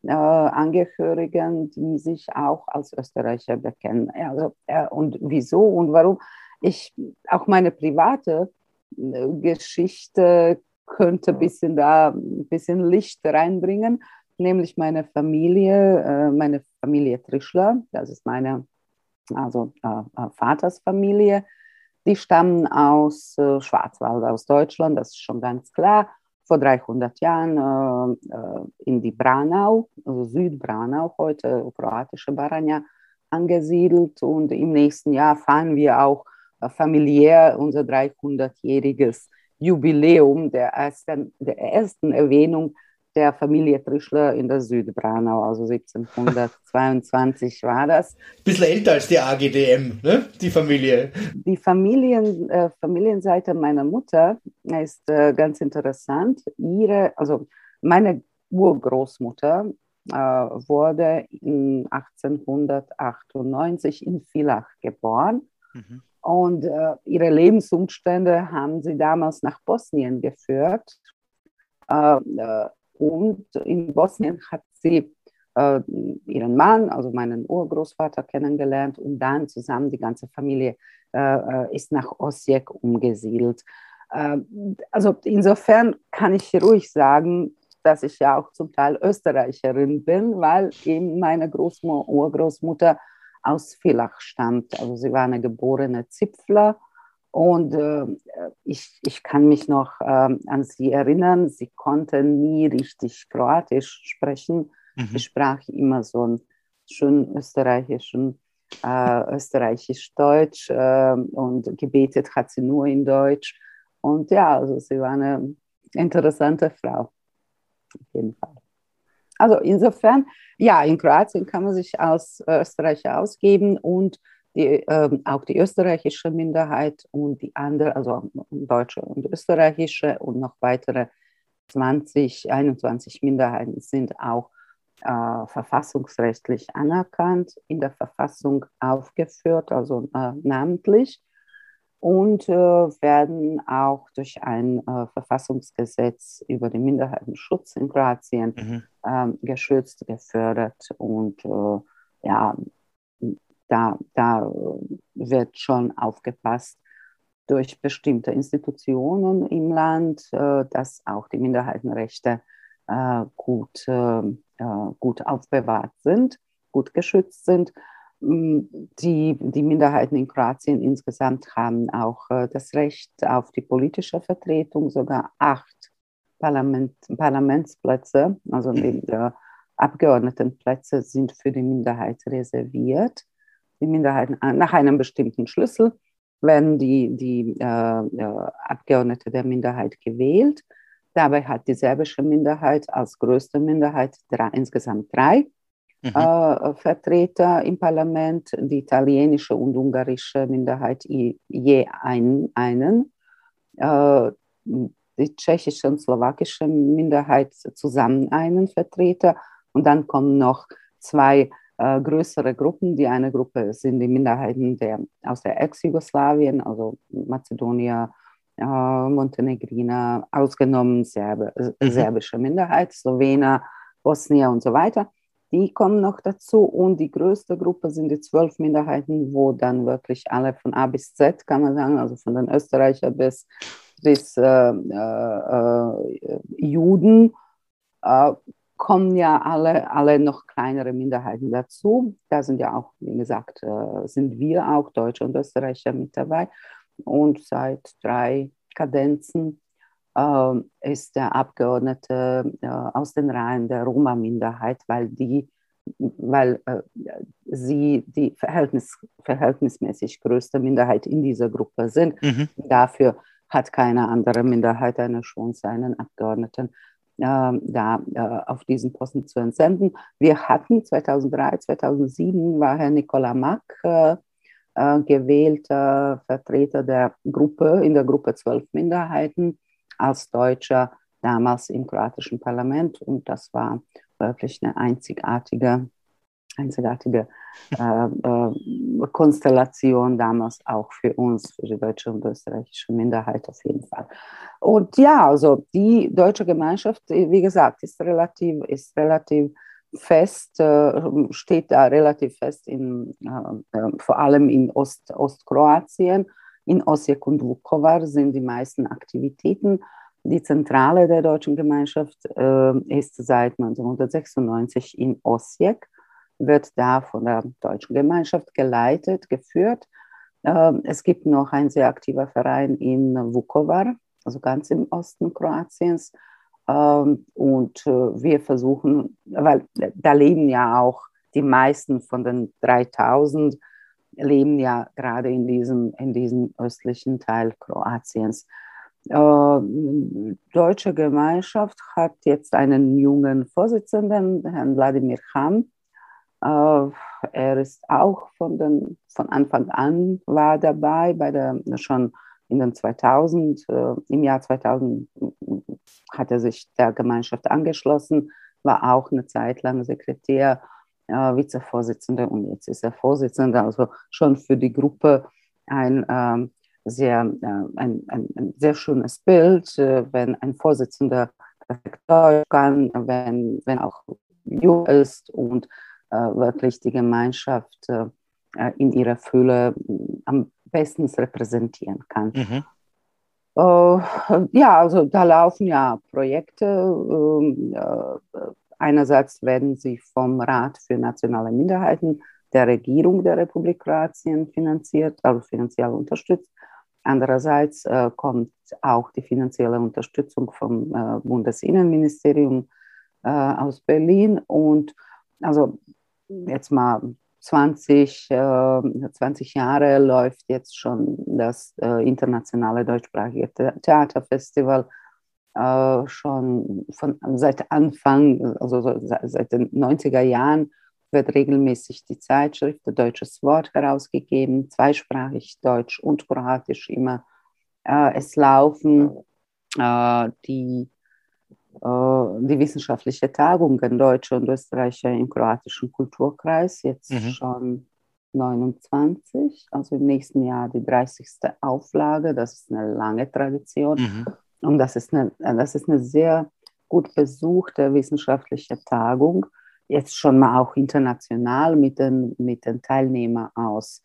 äh, Angehörigen, die sich auch als Österreicher bekennen. Also, äh, und wieso und warum? Ich, auch meine private äh, Geschichte könnte ein bisschen da ein bisschen Licht reinbringen, nämlich meine Familie, äh, meine Familie Trischler, das ist meine, also äh, äh Vaters Familie, die stammen aus Schwarzwald, aus Deutschland, das ist schon ganz klar. Vor 300 Jahren in die Branau, also Südbranau, heute kroatische Baranja, angesiedelt. Und im nächsten Jahr feiern wir auch familiär unser 300-jähriges Jubiläum der ersten, der ersten Erwähnung der Familie Trischler in der Südbranau, also 1722 war das. Bisschen älter als die AGDM, ne? die Familie. Die Familien, äh, Familienseite meiner Mutter ist äh, ganz interessant. Ihre, also meine Urgroßmutter äh, wurde in 1898 in Villach geboren. Mhm. Und äh, ihre Lebensumstände haben sie damals nach Bosnien geführt. Äh, äh, und in Bosnien hat sie äh, ihren Mann, also meinen Urgroßvater, kennengelernt und dann zusammen die ganze Familie äh, äh ist nach Osijek umgesiedelt. Äh, also insofern kann ich ruhig sagen, dass ich ja auch zum Teil Österreicherin bin, weil eben meine Großmu Urgroßmutter aus Villach stammt. Also sie war eine geborene Zipfler und äh, ich, ich kann mich noch äh, an sie erinnern, sie konnte nie richtig Kroatisch sprechen. Mhm. Sie sprach immer so einen schön österreichischen, äh, österreichisch-deutsch äh, und gebetet hat sie nur in Deutsch. Und ja, also sie war eine interessante Frau, auf jeden Fall. Also insofern, ja, in Kroatien kann man sich als Österreicher ausgeben und die, ähm, auch die österreichische Minderheit und die andere, also deutsche und österreichische und noch weitere 20, 21 Minderheiten sind auch äh, verfassungsrechtlich anerkannt, in der Verfassung aufgeführt, also äh, namentlich und äh, werden auch durch ein äh, Verfassungsgesetz über den Minderheitenschutz in Kroatien mhm. ähm, geschützt, gefördert und äh, ja, da, da wird schon aufgepasst durch bestimmte Institutionen im Land, äh, dass auch die Minderheitenrechte äh, gut, äh, gut aufbewahrt sind, gut geschützt sind. Mm, die, die Minderheiten in Kroatien insgesamt haben auch das Recht auf die politische Vertretung, sogar acht Parlament, Parlamentsplätze, also die Abgeordnetenplätze sind für die Minderheit reserviert die Minderheiten nach einem bestimmten Schlüssel werden die, die äh, Abgeordnete der Minderheit gewählt. Dabei hat die serbische Minderheit als größte Minderheit drei, insgesamt drei mhm. äh, Vertreter im Parlament, die italienische und ungarische Minderheit je ein, einen, äh, die tschechische und slowakische Minderheit zusammen einen Vertreter und dann kommen noch zwei äh, größere Gruppen. Die eine Gruppe sind die Minderheiten der, aus der Ex-Jugoslawien, also Mazedonier, äh, Montenegriner, ausgenommen Serbe, äh, mhm. serbische Minderheit, Slowener, Bosnier und so weiter. Die kommen noch dazu und die größte Gruppe sind die zwölf Minderheiten, wo dann wirklich alle von A bis Z, kann man sagen, also von den Österreichern bis, bis äh, äh, äh Juden, kommen ja alle, alle noch kleinere Minderheiten dazu. Da sind ja auch, wie gesagt, äh, sind wir auch Deutsche und Österreicher mit dabei. Und seit drei Kadenzen äh, ist der Abgeordnete äh, aus den Reihen der Roma-Minderheit, weil die weil äh, sie die Verhältnis, verhältnismäßig größte Minderheit in dieser Gruppe sind. Mhm. Dafür hat keine andere Minderheit eine Chance, einen Abgeordneten da äh, auf diesen Posten zu entsenden. Wir hatten 2003, 2007 war Herr Nicola Mack äh, äh, gewählter Vertreter der Gruppe, in der Gruppe zwölf Minderheiten als Deutscher damals im kroatischen Parlament und das war wirklich eine einzigartige, einzigartige äh, äh, Konstellation damals auch für uns, für die deutsche und österreichische Minderheit auf jeden Fall. Und ja, also die deutsche Gemeinschaft, wie gesagt, ist relativ, ist relativ fest, äh, steht da relativ fest, in, äh, äh, vor allem in Ost, Ostkroatien. In Osijek und Vukovar sind die meisten Aktivitäten die Zentrale der deutschen Gemeinschaft äh, ist seit 1996 in Osijek, wird da von der deutschen Gemeinschaft geleitet, geführt. Äh, es gibt noch ein sehr aktiver Verein in Vukovar, also ganz im Osten Kroatiens. Äh, und äh, wir versuchen, weil da leben ja auch die meisten von den 3000 leben ja gerade in diesem, in diesem östlichen Teil Kroatiens. Äh, deutsche Gemeinschaft hat jetzt einen jungen Vorsitzenden, Herrn Wladimir Ham. Äh, er ist auch von, den, von Anfang an war dabei, bei der, schon in den 2000, äh, im Jahr 2000 hat er sich der Gemeinschaft angeschlossen, war auch eine Zeit lang Sekretär, äh, Vizevorsitzender und jetzt ist er Vorsitzender, also schon für die Gruppe ein ähm, sehr, ein, ein, ein, sehr schönes Bild, wenn ein Vorsitzender Deutsch kann, wenn, wenn auch jung ist und wirklich die Gemeinschaft äh, äh in ihrer Fülle äh, am besten repräsentieren kann. Mhm. ja, also da laufen ja Projekte. Ähm, einerseits werden sie vom Rat für nationale Minderheiten der Regierung der Republik Kroatien finanziert, also finanziell unterstützt. Andererseits äh, kommt auch die finanzielle Unterstützung vom äh, Bundesinnenministerium äh, aus Berlin. Und also jetzt mal 20, 20 äh, Jahre läuft jetzt schon das äh, internationale deutschsprachige Theaterfestival. Äh, schon von, seit Anfang, also seit den 90er Jahren wird regelmäßig die Zeitschrift Deutsches Wort herausgegeben, zweisprachig Deutsch und Kroatisch immer. Äh, es laufen äh, die, die wissenschaftliche Tagungen Deutsche und Österreicher im kroatischen Kulturkreis, jetzt mhm. schon 29, also im nächsten Jahr die 30. Auflage. Das ist eine lange Tradition. Mhm. Und das ist eine, das ist eine sehr gut besuchte wissenschaftliche Tagung jetzt schon mal auch international mit den, mit den Teilnehmern aus,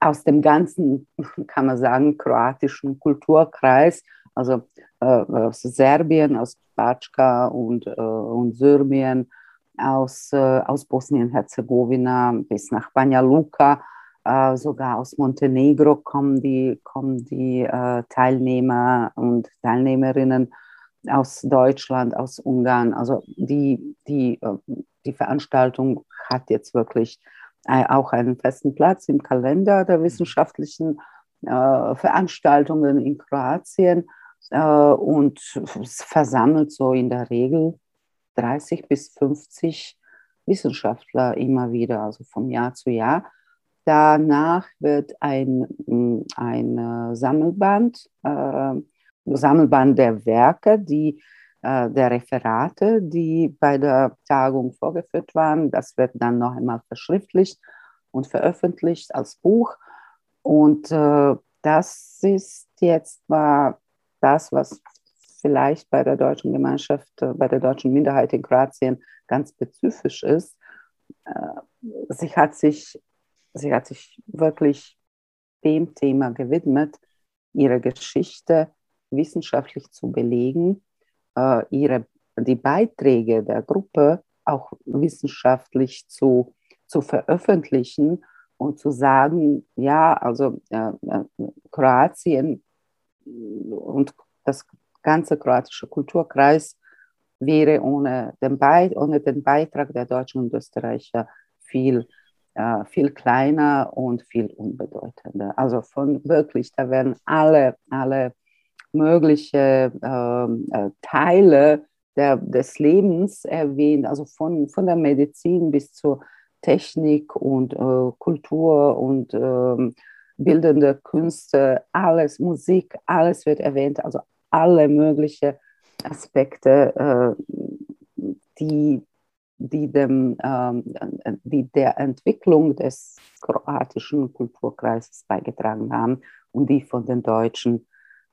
aus dem ganzen, kann man sagen, kroatischen Kulturkreis, also äh, aus Serbien, aus Batschka und, äh, und Serbien, aus, äh, aus Bosnien-Herzegowina bis nach Banja Luka, äh, sogar aus Montenegro kommen die, kommen die äh, Teilnehmer und Teilnehmerinnen aus Deutschland, aus Ungarn. Also die, die äh, die Veranstaltung hat jetzt wirklich äh, auch einen festen Platz im Kalender der mhm. wissenschaftlichen äh, Veranstaltungen in Kroatien äh, und versammelt so in der Regel 30 bis 50 Wissenschaftler immer wieder, also vom Jahr zu Jahr. Danach wird ein, ein äh, Sammelband, äh, Sammelband der Werke, die äh, der Referate, die bei der Tagung vorgeführt waren. Das wird dann noch einmal verschriftlicht und veröffentlicht als Buch. Und äh, das ist jetzt mal das, was vielleicht bei der deutschen Gemeinschaft, äh, bei der deutschen Minderheit in Kroatien ganz spezifisch ist. Äh, sie, hat sich, sie hat sich wirklich dem Thema gewidmet, ihre Geschichte wissenschaftlich zu belegen äh, ihre die Beiträge der Gruppe auch wissenschaftlich zu, zu veröffentlichen und zu sagen, ja, also Kroatien und das ganze kroatische Kulturkreis wäre ohne den, Be ohne den Beitrag der Deutschen und Österreicher viel, äh, viel kleiner und viel unbedeutender. Also von wirklich, da werden alle, alle mögliche ähm, äh, Teile der, des Lebens erwähnt, also von, von der Medizin bis zur Technik und äh, Kultur und äh, bildende Künste, alles, Musik, alles wird erwähnt, also alle möglichen Aspekte, äh, die, die, dem, ähm, die der Entwicklung des kroatischen Kulturkreises beigetragen haben und die von den Deutschen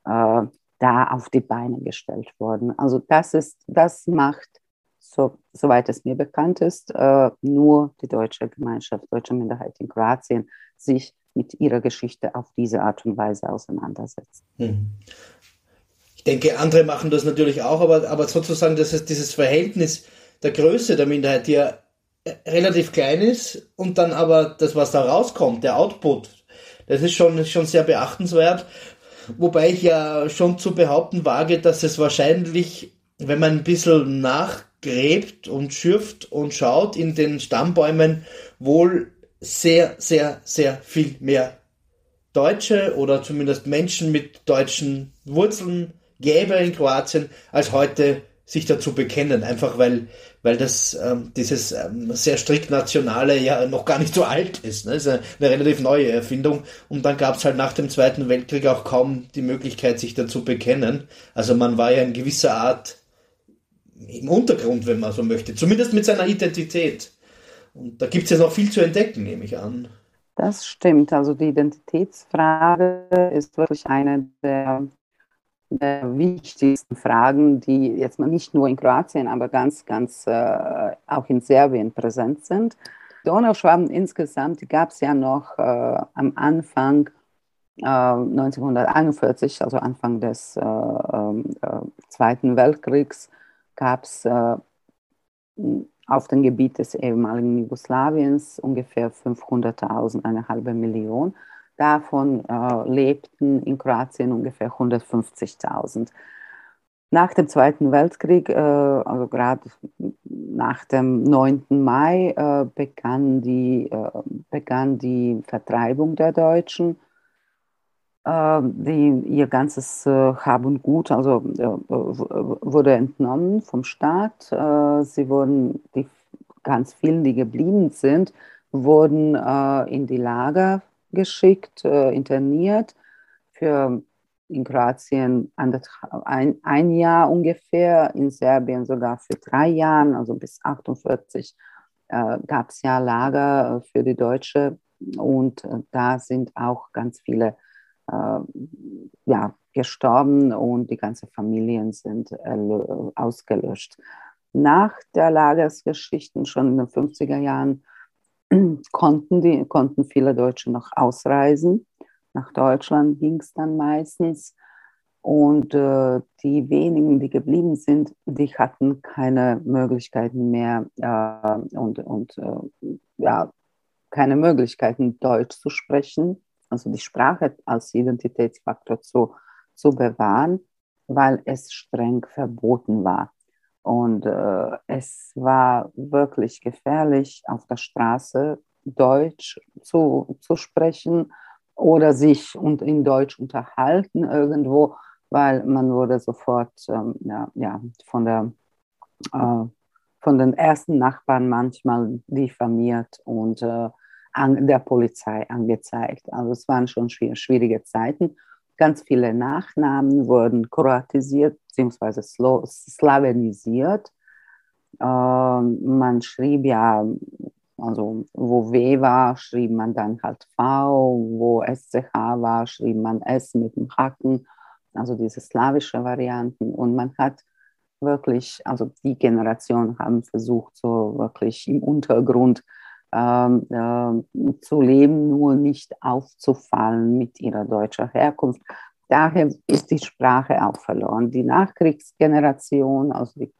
äh, da auf die Beine gestellt wurden. Also das ist, das macht, so, soweit es mir bekannt ist, äh, nur die deutsche Gemeinschaft, deutsche Minderheit in Kroatien sich mit ihrer Geschichte auf diese Art und Weise auseinandersetzt. Hm. Ich denke, andere machen das natürlich auch, aber, aber sozusagen das ist dieses Verhältnis der Größe der Minderheit, die ja relativ klein ist und dann aber das, was da rauskommt, der Output, das ist schon, ist schon sehr beachtenswert. Wobei ich ja schon zu behaupten wage, dass es wahrscheinlich, wenn man ein bisschen nachgräbt und schürft und schaut in den Stammbäumen, wohl sehr, sehr, sehr viel mehr Deutsche oder zumindest Menschen mit deutschen Wurzeln gäbe in Kroatien, als heute sich dazu bekennen, einfach weil, weil das ähm, dieses ähm, sehr strikt nationale ja noch gar nicht so alt ist. Ne? Das ist eine, eine relativ neue Erfindung. Und dann gab es halt nach dem Zweiten Weltkrieg auch kaum die Möglichkeit, sich dazu bekennen. Also man war ja in gewisser Art im Untergrund, wenn man so möchte, zumindest mit seiner Identität. Und da gibt es ja noch viel zu entdecken, nehme ich an. Das stimmt. Also die Identitätsfrage ist wirklich eine der der wichtigsten Fragen, die jetzt mal nicht nur in Kroatien, aber ganz, ganz äh, auch in Serbien präsent sind. Donauschwaben insgesamt gab es ja noch äh, am Anfang äh, 1941, also Anfang des äh, ähm, äh, Zweiten Weltkriegs, gab es äh, auf dem Gebiet des ehemaligen Jugoslawiens ungefähr 500.000, eine halbe Million. Davon äh, lebten in Kroatien ungefähr 150.000. Nach dem Zweiten Weltkrieg, äh, also gerade nach dem 9. Mai, äh, begann, die, äh, begann die Vertreibung der Deutschen. Äh, die, ihr ganzes äh, Hab und Gut also, wurde entnommen vom Staat. sie wurden, die ganz vielen, die geblieben sind, wurden in die Lager geschickt, äh, interniert für in Kroatien ein, ein Jahr ungefähr, in Serbien sogar für drei Jahre, also bis 48 äh, gab es ja Lager für die Deutsche und äh, da sind auch ganz viele äh, ja, gestorben und die ganzen Familien sind ausgelöscht. Nach der Lagersgeschichten schon in den 50er Jahren konnten, die, konnten viele Deutsche noch ausreisen. Nach Deutschland ging es dann meistens. Und äh, die wenigen, die geblieben sind, die hatten keine Möglichkeiten mehr äh, und, und äh, ja, keine Möglichkeiten, Deutsch zu sprechen, also die Sprache als Identitätsfaktor zu, zu bewahren, weil es streng verboten war. Und äh, es war wirklich gefährlich, auf der Straße Deutsch zu, zu sprechen oder sich und in Deutsch unterhalten irgendwo, weil man wurde sofort ähm, ja, ja, von, der, äh, von den ersten Nachbarn manchmal diffamiert und äh, an der Polizei angezeigt. Also es waren schon schwierige Zeiten. Ganz viele Nachnamen wurden kroatisiert bzw. slawenisiert. Ähm, man schrieb ja, also wo W war, schrieb man dann halt V, wo SCH war, schrieb man S mit dem Haken, also diese slawische Varianten. Und man hat wirklich, also die Generation haben versucht, so wirklich im Untergrund äh, zu leben, nur nicht aufzufallen mit ihrer deutschen Herkunft. Daher ist die Sprache auch verloren. Die Nachkriegsgeneration, also die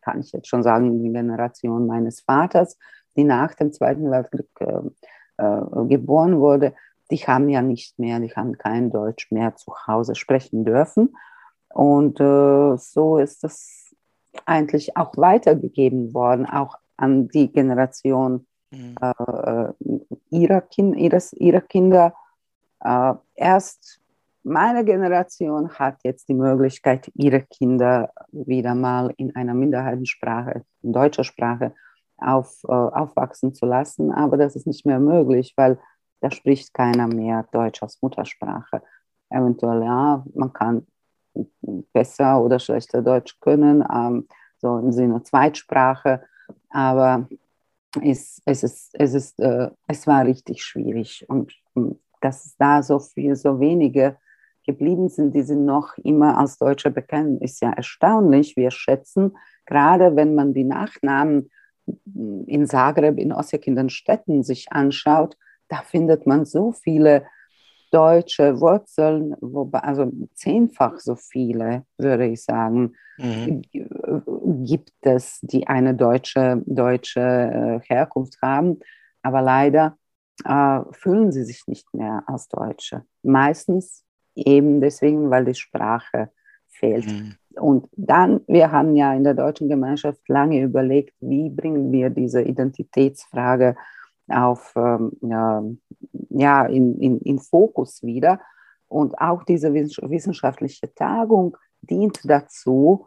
kann ich jetzt schon sagen, die Generation meines Vaters, die nach dem Zweiten Weltkrieg äh, äh, geboren wurde, die haben ja nicht mehr, die haben kein Deutsch mehr zu Hause sprechen dürfen. Und äh, so ist das eigentlich auch weitergegeben worden, auch an die Generation mhm. äh, ihrer, kind, ihres, ihrer Kinder. Äh, erst meine Generation hat jetzt die Möglichkeit, ihre Kinder wieder mal in einer Minderheitensprache, in deutscher Sprache, auf, äh, aufwachsen zu lassen. Aber das ist nicht mehr möglich, weil da spricht keiner mehr Deutsch als Muttersprache. Eventuell ja, man kann besser oder schlechter Deutsch können, ähm, so im Sinne Zweitsprache, aber es, es, ist, es, ist, äh, es war richtig schwierig und, und dass da so viel, so wenige geblieben sind, die sind noch immer als Deutsche bekennen, ist ja erstaunlich. Wir schätzen, gerade wenn man die Nachnamen in Zagreb, in Osijek, Städten sich anschaut, da findet man so viele deutsche Wurzeln, wobei, also zehnfach so viele, würde ich sagen, mhm. gibt es, die eine deutsche, deutsche äh, Herkunft haben. Aber leider äh, fühlen sie sich nicht mehr als Deutsche. Meistens eben deswegen, weil die Sprache fehlt. Mhm. Und dann, wir haben ja in der deutschen Gemeinschaft lange überlegt, wie bringen wir diese Identitätsfrage auf, ähm, ja, in, in, in Fokus wieder. Und auch diese wissenschaftliche Tagung dient dazu,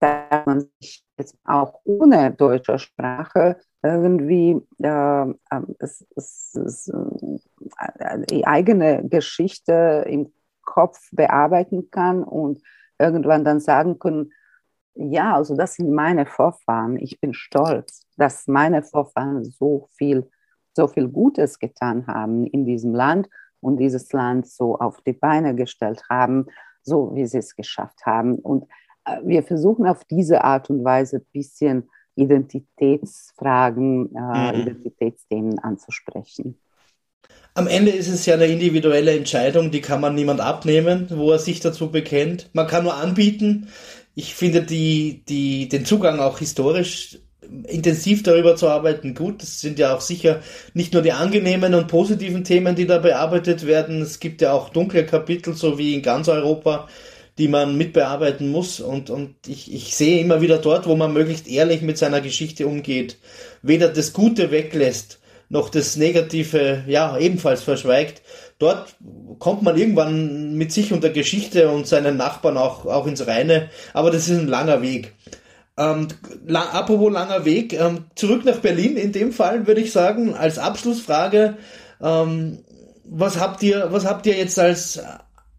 dass man sich jetzt auch ohne deutsche Sprache irgendwie äh, es, es, es, äh, die eigene Geschichte im Kopf bearbeiten kann und irgendwann dann sagen können, ja, also das sind meine Vorfahren. Ich bin stolz, dass meine Vorfahren so viel, so viel Gutes getan haben in diesem Land und dieses Land so auf die Beine gestellt haben, so wie sie es geschafft haben. Und äh, wir versuchen auf diese Art und Weise ein bisschen Identitätsfragen, äh, mhm. Identitätsthemen anzusprechen. Am Ende ist es ja eine individuelle Entscheidung, die kann man niemand abnehmen, wo er sich dazu bekennt. Man kann nur anbieten. Ich finde die, die, den Zugang auch historisch intensiv darüber zu arbeiten gut. Das sind ja auch sicher nicht nur die angenehmen und positiven Themen, die da bearbeitet werden. Es gibt ja auch dunkle Kapitel, so wie in ganz Europa, die man mitbearbeiten muss. Und, und ich, ich sehe immer wieder dort, wo man möglichst ehrlich mit seiner Geschichte umgeht, weder das Gute weglässt, noch das Negative ja ebenfalls verschweigt. Dort kommt man irgendwann mit sich und der Geschichte und seinen Nachbarn auch, auch ins Reine, aber das ist ein langer Weg. Ähm, la apropos langer Weg, ähm, zurück nach Berlin in dem Fall würde ich sagen, als Abschlussfrage, ähm, was habt ihr, was habt ihr jetzt als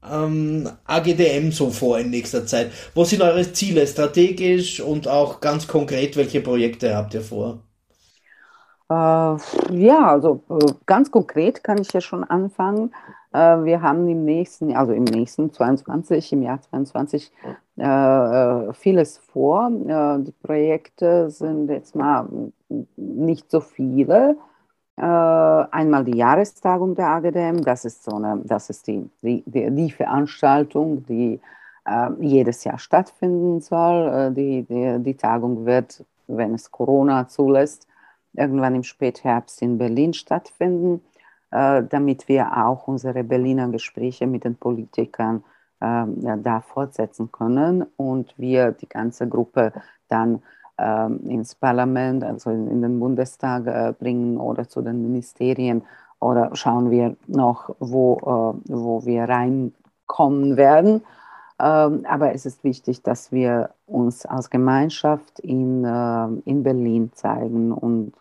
ähm, AGDM so vor in nächster Zeit? Wo sind eure Ziele strategisch und auch ganz konkret, welche Projekte habt ihr vor? Äh, ja, also äh, ganz konkret kann ich ja schon anfangen. Äh, wir haben im nächsten, also im nächsten 22, im Jahr 22 vieles vor. die Projekte sind jetzt mal nicht so viele. einmal die Jahrestagung der AGDM, das ist so eine, das ist die, die, die Veranstaltung, die jedes Jahr stattfinden soll. die, die, die Tagung wird, wenn es Corona zulässt, irgendwann im Spätherbst in Berlin stattfinden, äh, damit wir auch unsere Berliner Gespräche mit den Politikern ja, da fortsetzen können und wir die ganze Gruppe dann ähm, ins Parlament, also in, den Bundestag äh, bringen oder zu den Ministerien oder schauen wir noch, wo, äh, wo wir reinkommen werden. Ähm, aber es ist wichtig, dass wir uns als Gemeinschaft in, äh, in Berlin zeigen und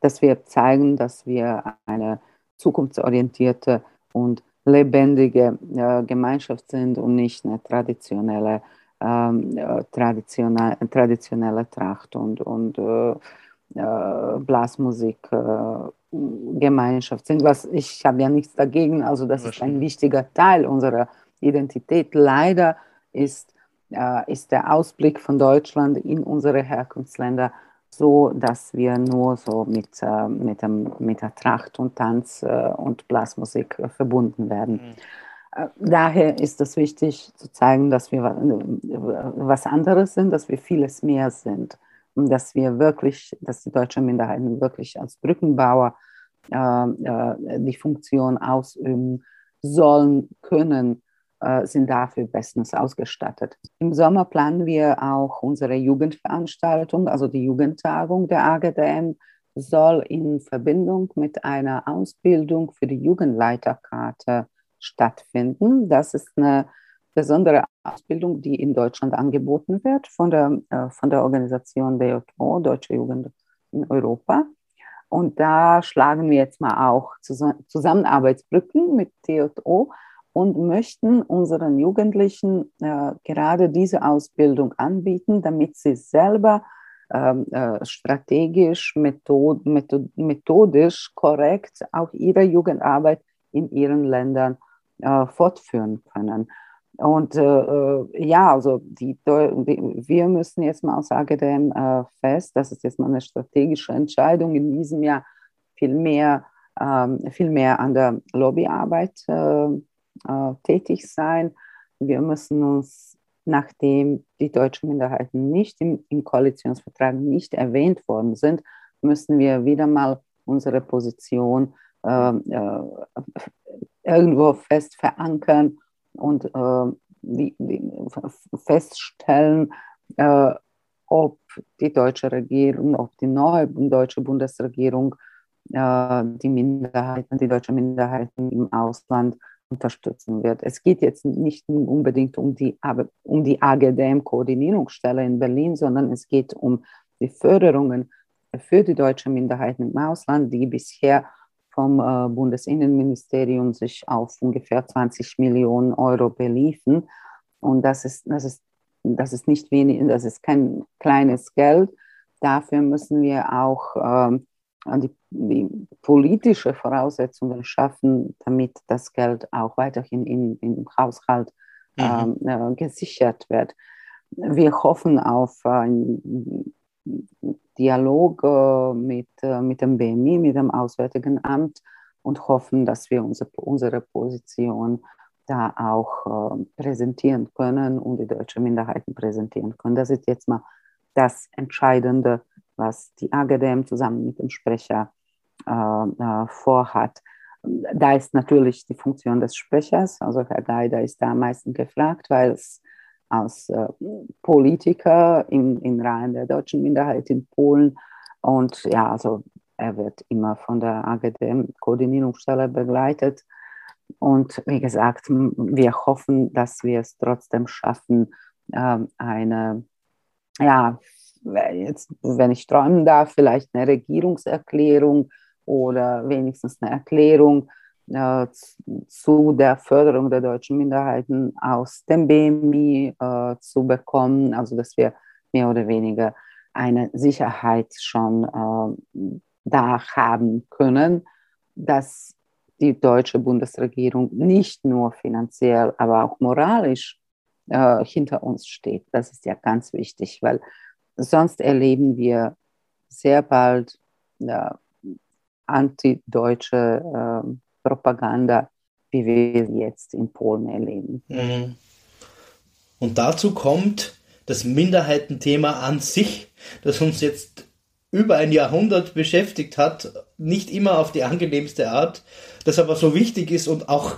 dass wir zeigen, dass wir eine zukunftsorientierte und lebendige äh, Gemeinschaft sind und nicht eine traditionelle, ähm, traditionelle, traditionelle Tracht und, und äh, Blasmusik Gemeinschaft sind. Was ich habe ja nichts dagegen, also das ist ein wichtiger Teil unserer Identität. Leider ist, äh, ist der Ausblick von Deutschland in unsere Herkunftsländer so, dass wir nur so mit, äh, mit, dem, mit der Tracht und Tanz äh, und Blasmusik äh, verbunden werden. Mhm. Äh, daher ist es wichtig zu zeigen, dass wir was anderes sind, dass wir vieles mehr sind und dass wir wirklich, dass die deutschen Minderheiten wirklich als Brückenbauer äh, äh, die Funktion ausüben sollen, können, äh, sind dafür bestens ausgestattet. Im Sommer planen wir auch unsere Jugendveranstaltung, also die Jugendtagung der AGDM soll in Verbindung mit einer Ausbildung für die Jugendleiterkarte stattfinden. Das ist eine besondere Ausbildung, die in Deutschland angeboten wird von der, äh, von der Organisation DJO, Deutsche Jugend in Europa. Und da schlagen wir jetzt mal auch Zusammenarbeitsbrücken mit TJO und möchten unseren Jugendlichen äh, gerade diese Ausbildung anbieten, damit sie selber ähm, äh, strategisch, method, method, methodisch korrekt auch ihre Jugendarbeit in ihren Ländern äh, fortführen können. Und äh, äh, ja, also die, die, wir müssen jetzt mal aus AGDM äh, fest, das ist jetzt mal eine strategische Entscheidung in diesem Jahr, viel mehr, ähm, viel mehr an der Lobbyarbeit äh, äh, tätig sein. Wir müssen uns, nachdem die deutschen Minderheiten nicht im, im Koalitionsvertrag nicht erwähnt worden sind, müssen wir wieder mal unsere Position äh, irgendwo fest verankern und äh, die, die feststellen, äh, ob die deutsche Regierung, ob die neue deutsche Bundesregierung äh, die Minderheiten, die deutschen Minderheiten im Ausland unterstützen wird. Es geht jetzt nicht unbedingt um die, um die AGDM-Koordinierungsstelle in Berlin, sondern es geht um die Förderungen für die deutschen Minderheiten im Ausland, die bisher vom äh, Bundesinnenministerium sich auf ungefähr 20 Millionen Euro beliefen. Und das ist, das ist, das ist nicht wenig, das ist kein kleines Geld. Dafür müssen wir auch ähm, die, die politische Voraussetzungen schaffen, damit das Geld auch weiterhin in, im Haushalt mhm. ähm, äh, gesichert wird. Wir hoffen auf ein Dialog äh, mit, äh, mit dem BMI, mit dem Auswärtigen Amt und hoffen, dass wir unsere, unsere Position da auch äh, präsentieren können und die deutschen Minderheiten präsentieren können. Das ist jetzt mal das Entscheidende, was die AGDM zusammen mit dem Sprecher äh, äh, vorhat. Da ist natürlich die Funktion des Sprechers, also Herr Geider ist da am meisten gefragt, weil es als äh, Politiker im, im Reihen der deutschen Minderheit in Polen. Und ja, also er wird immer von der AGDM-Koordinierungsstelle begleitet. Und wie gesagt, wir hoffen, dass wir es trotzdem schaffen, äh, eine, ja, jetzt, wenn ich träumen darf, vielleicht eine Regierungserklärung oder wenigstens eine Erklärung äh, zu der Förderung der deutschen Minderheiten aus dem BMI äh, zu bekommen, also dass wir mehr oder weniger eine Sicherheit schon äh, da haben können, dass die deutsche Bundesregierung nicht nur finanziell, aber auch moralisch äh, hinter uns steht. Das ist ja ganz wichtig, weil sonst erleben wir sehr bald äh, antideutsche äh, Propaganda, wie wir jetzt in Polen erleben. Mhm. Und dazu kommt das Minderheitenthema an sich, das uns jetzt über ein Jahrhundert beschäftigt hat, nicht immer auf die angenehmste Art, das aber so wichtig ist und auch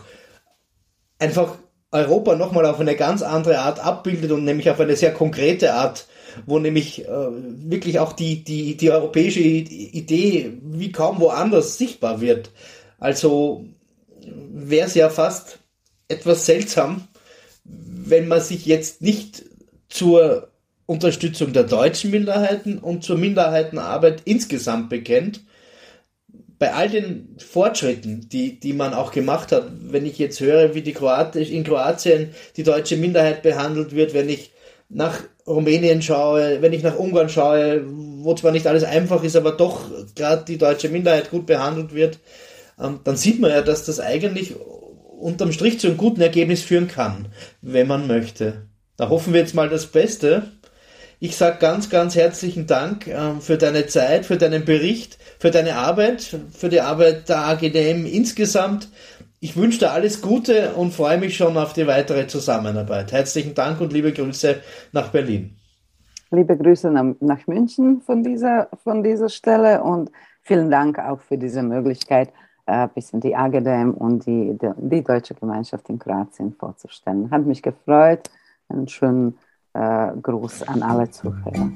einfach Europa nochmal auf eine ganz andere Art abbildet und nämlich auf eine sehr konkrete Art, wo nämlich äh, wirklich auch die, die, die europäische Idee wie kaum woanders sichtbar wird. Also wäre es ja fast etwas seltsam, wenn man sich jetzt nicht zur Unterstützung der deutschen Minderheiten und zur Minderheitenarbeit insgesamt bekennt. Bei all den Fortschritten, die, die man auch gemacht hat, wenn ich jetzt höre, wie die Kroatisch, in Kroatien die deutsche Minderheit behandelt wird, wenn ich nach Rumänien schaue, wenn ich nach Ungarn schaue, wo zwar nicht alles einfach ist, aber doch gerade die deutsche Minderheit gut behandelt wird, ähm, dann sieht man ja, dass das eigentlich unterm Strich zu einem guten Ergebnis führen kann, wenn man möchte. Da hoffen wir jetzt mal das Beste. Ich sage ganz, ganz herzlichen Dank äh, für deine Zeit, für deinen Bericht, für deine Arbeit, für die Arbeit der AGDM insgesamt. Ich wünsche dir alles Gute und freue mich schon auf die weitere Zusammenarbeit. Herzlichen Dank und liebe Grüße nach Berlin. Liebe Grüße nach München von dieser, von dieser Stelle und vielen Dank auch für diese Möglichkeit, ein bisschen die AGDM und die, die, die, Deutsche Gemeinschaft in Kroatien vorzustellen. Hat mich gefreut. Einen schönen äh, Gruß an alle Zuhörer.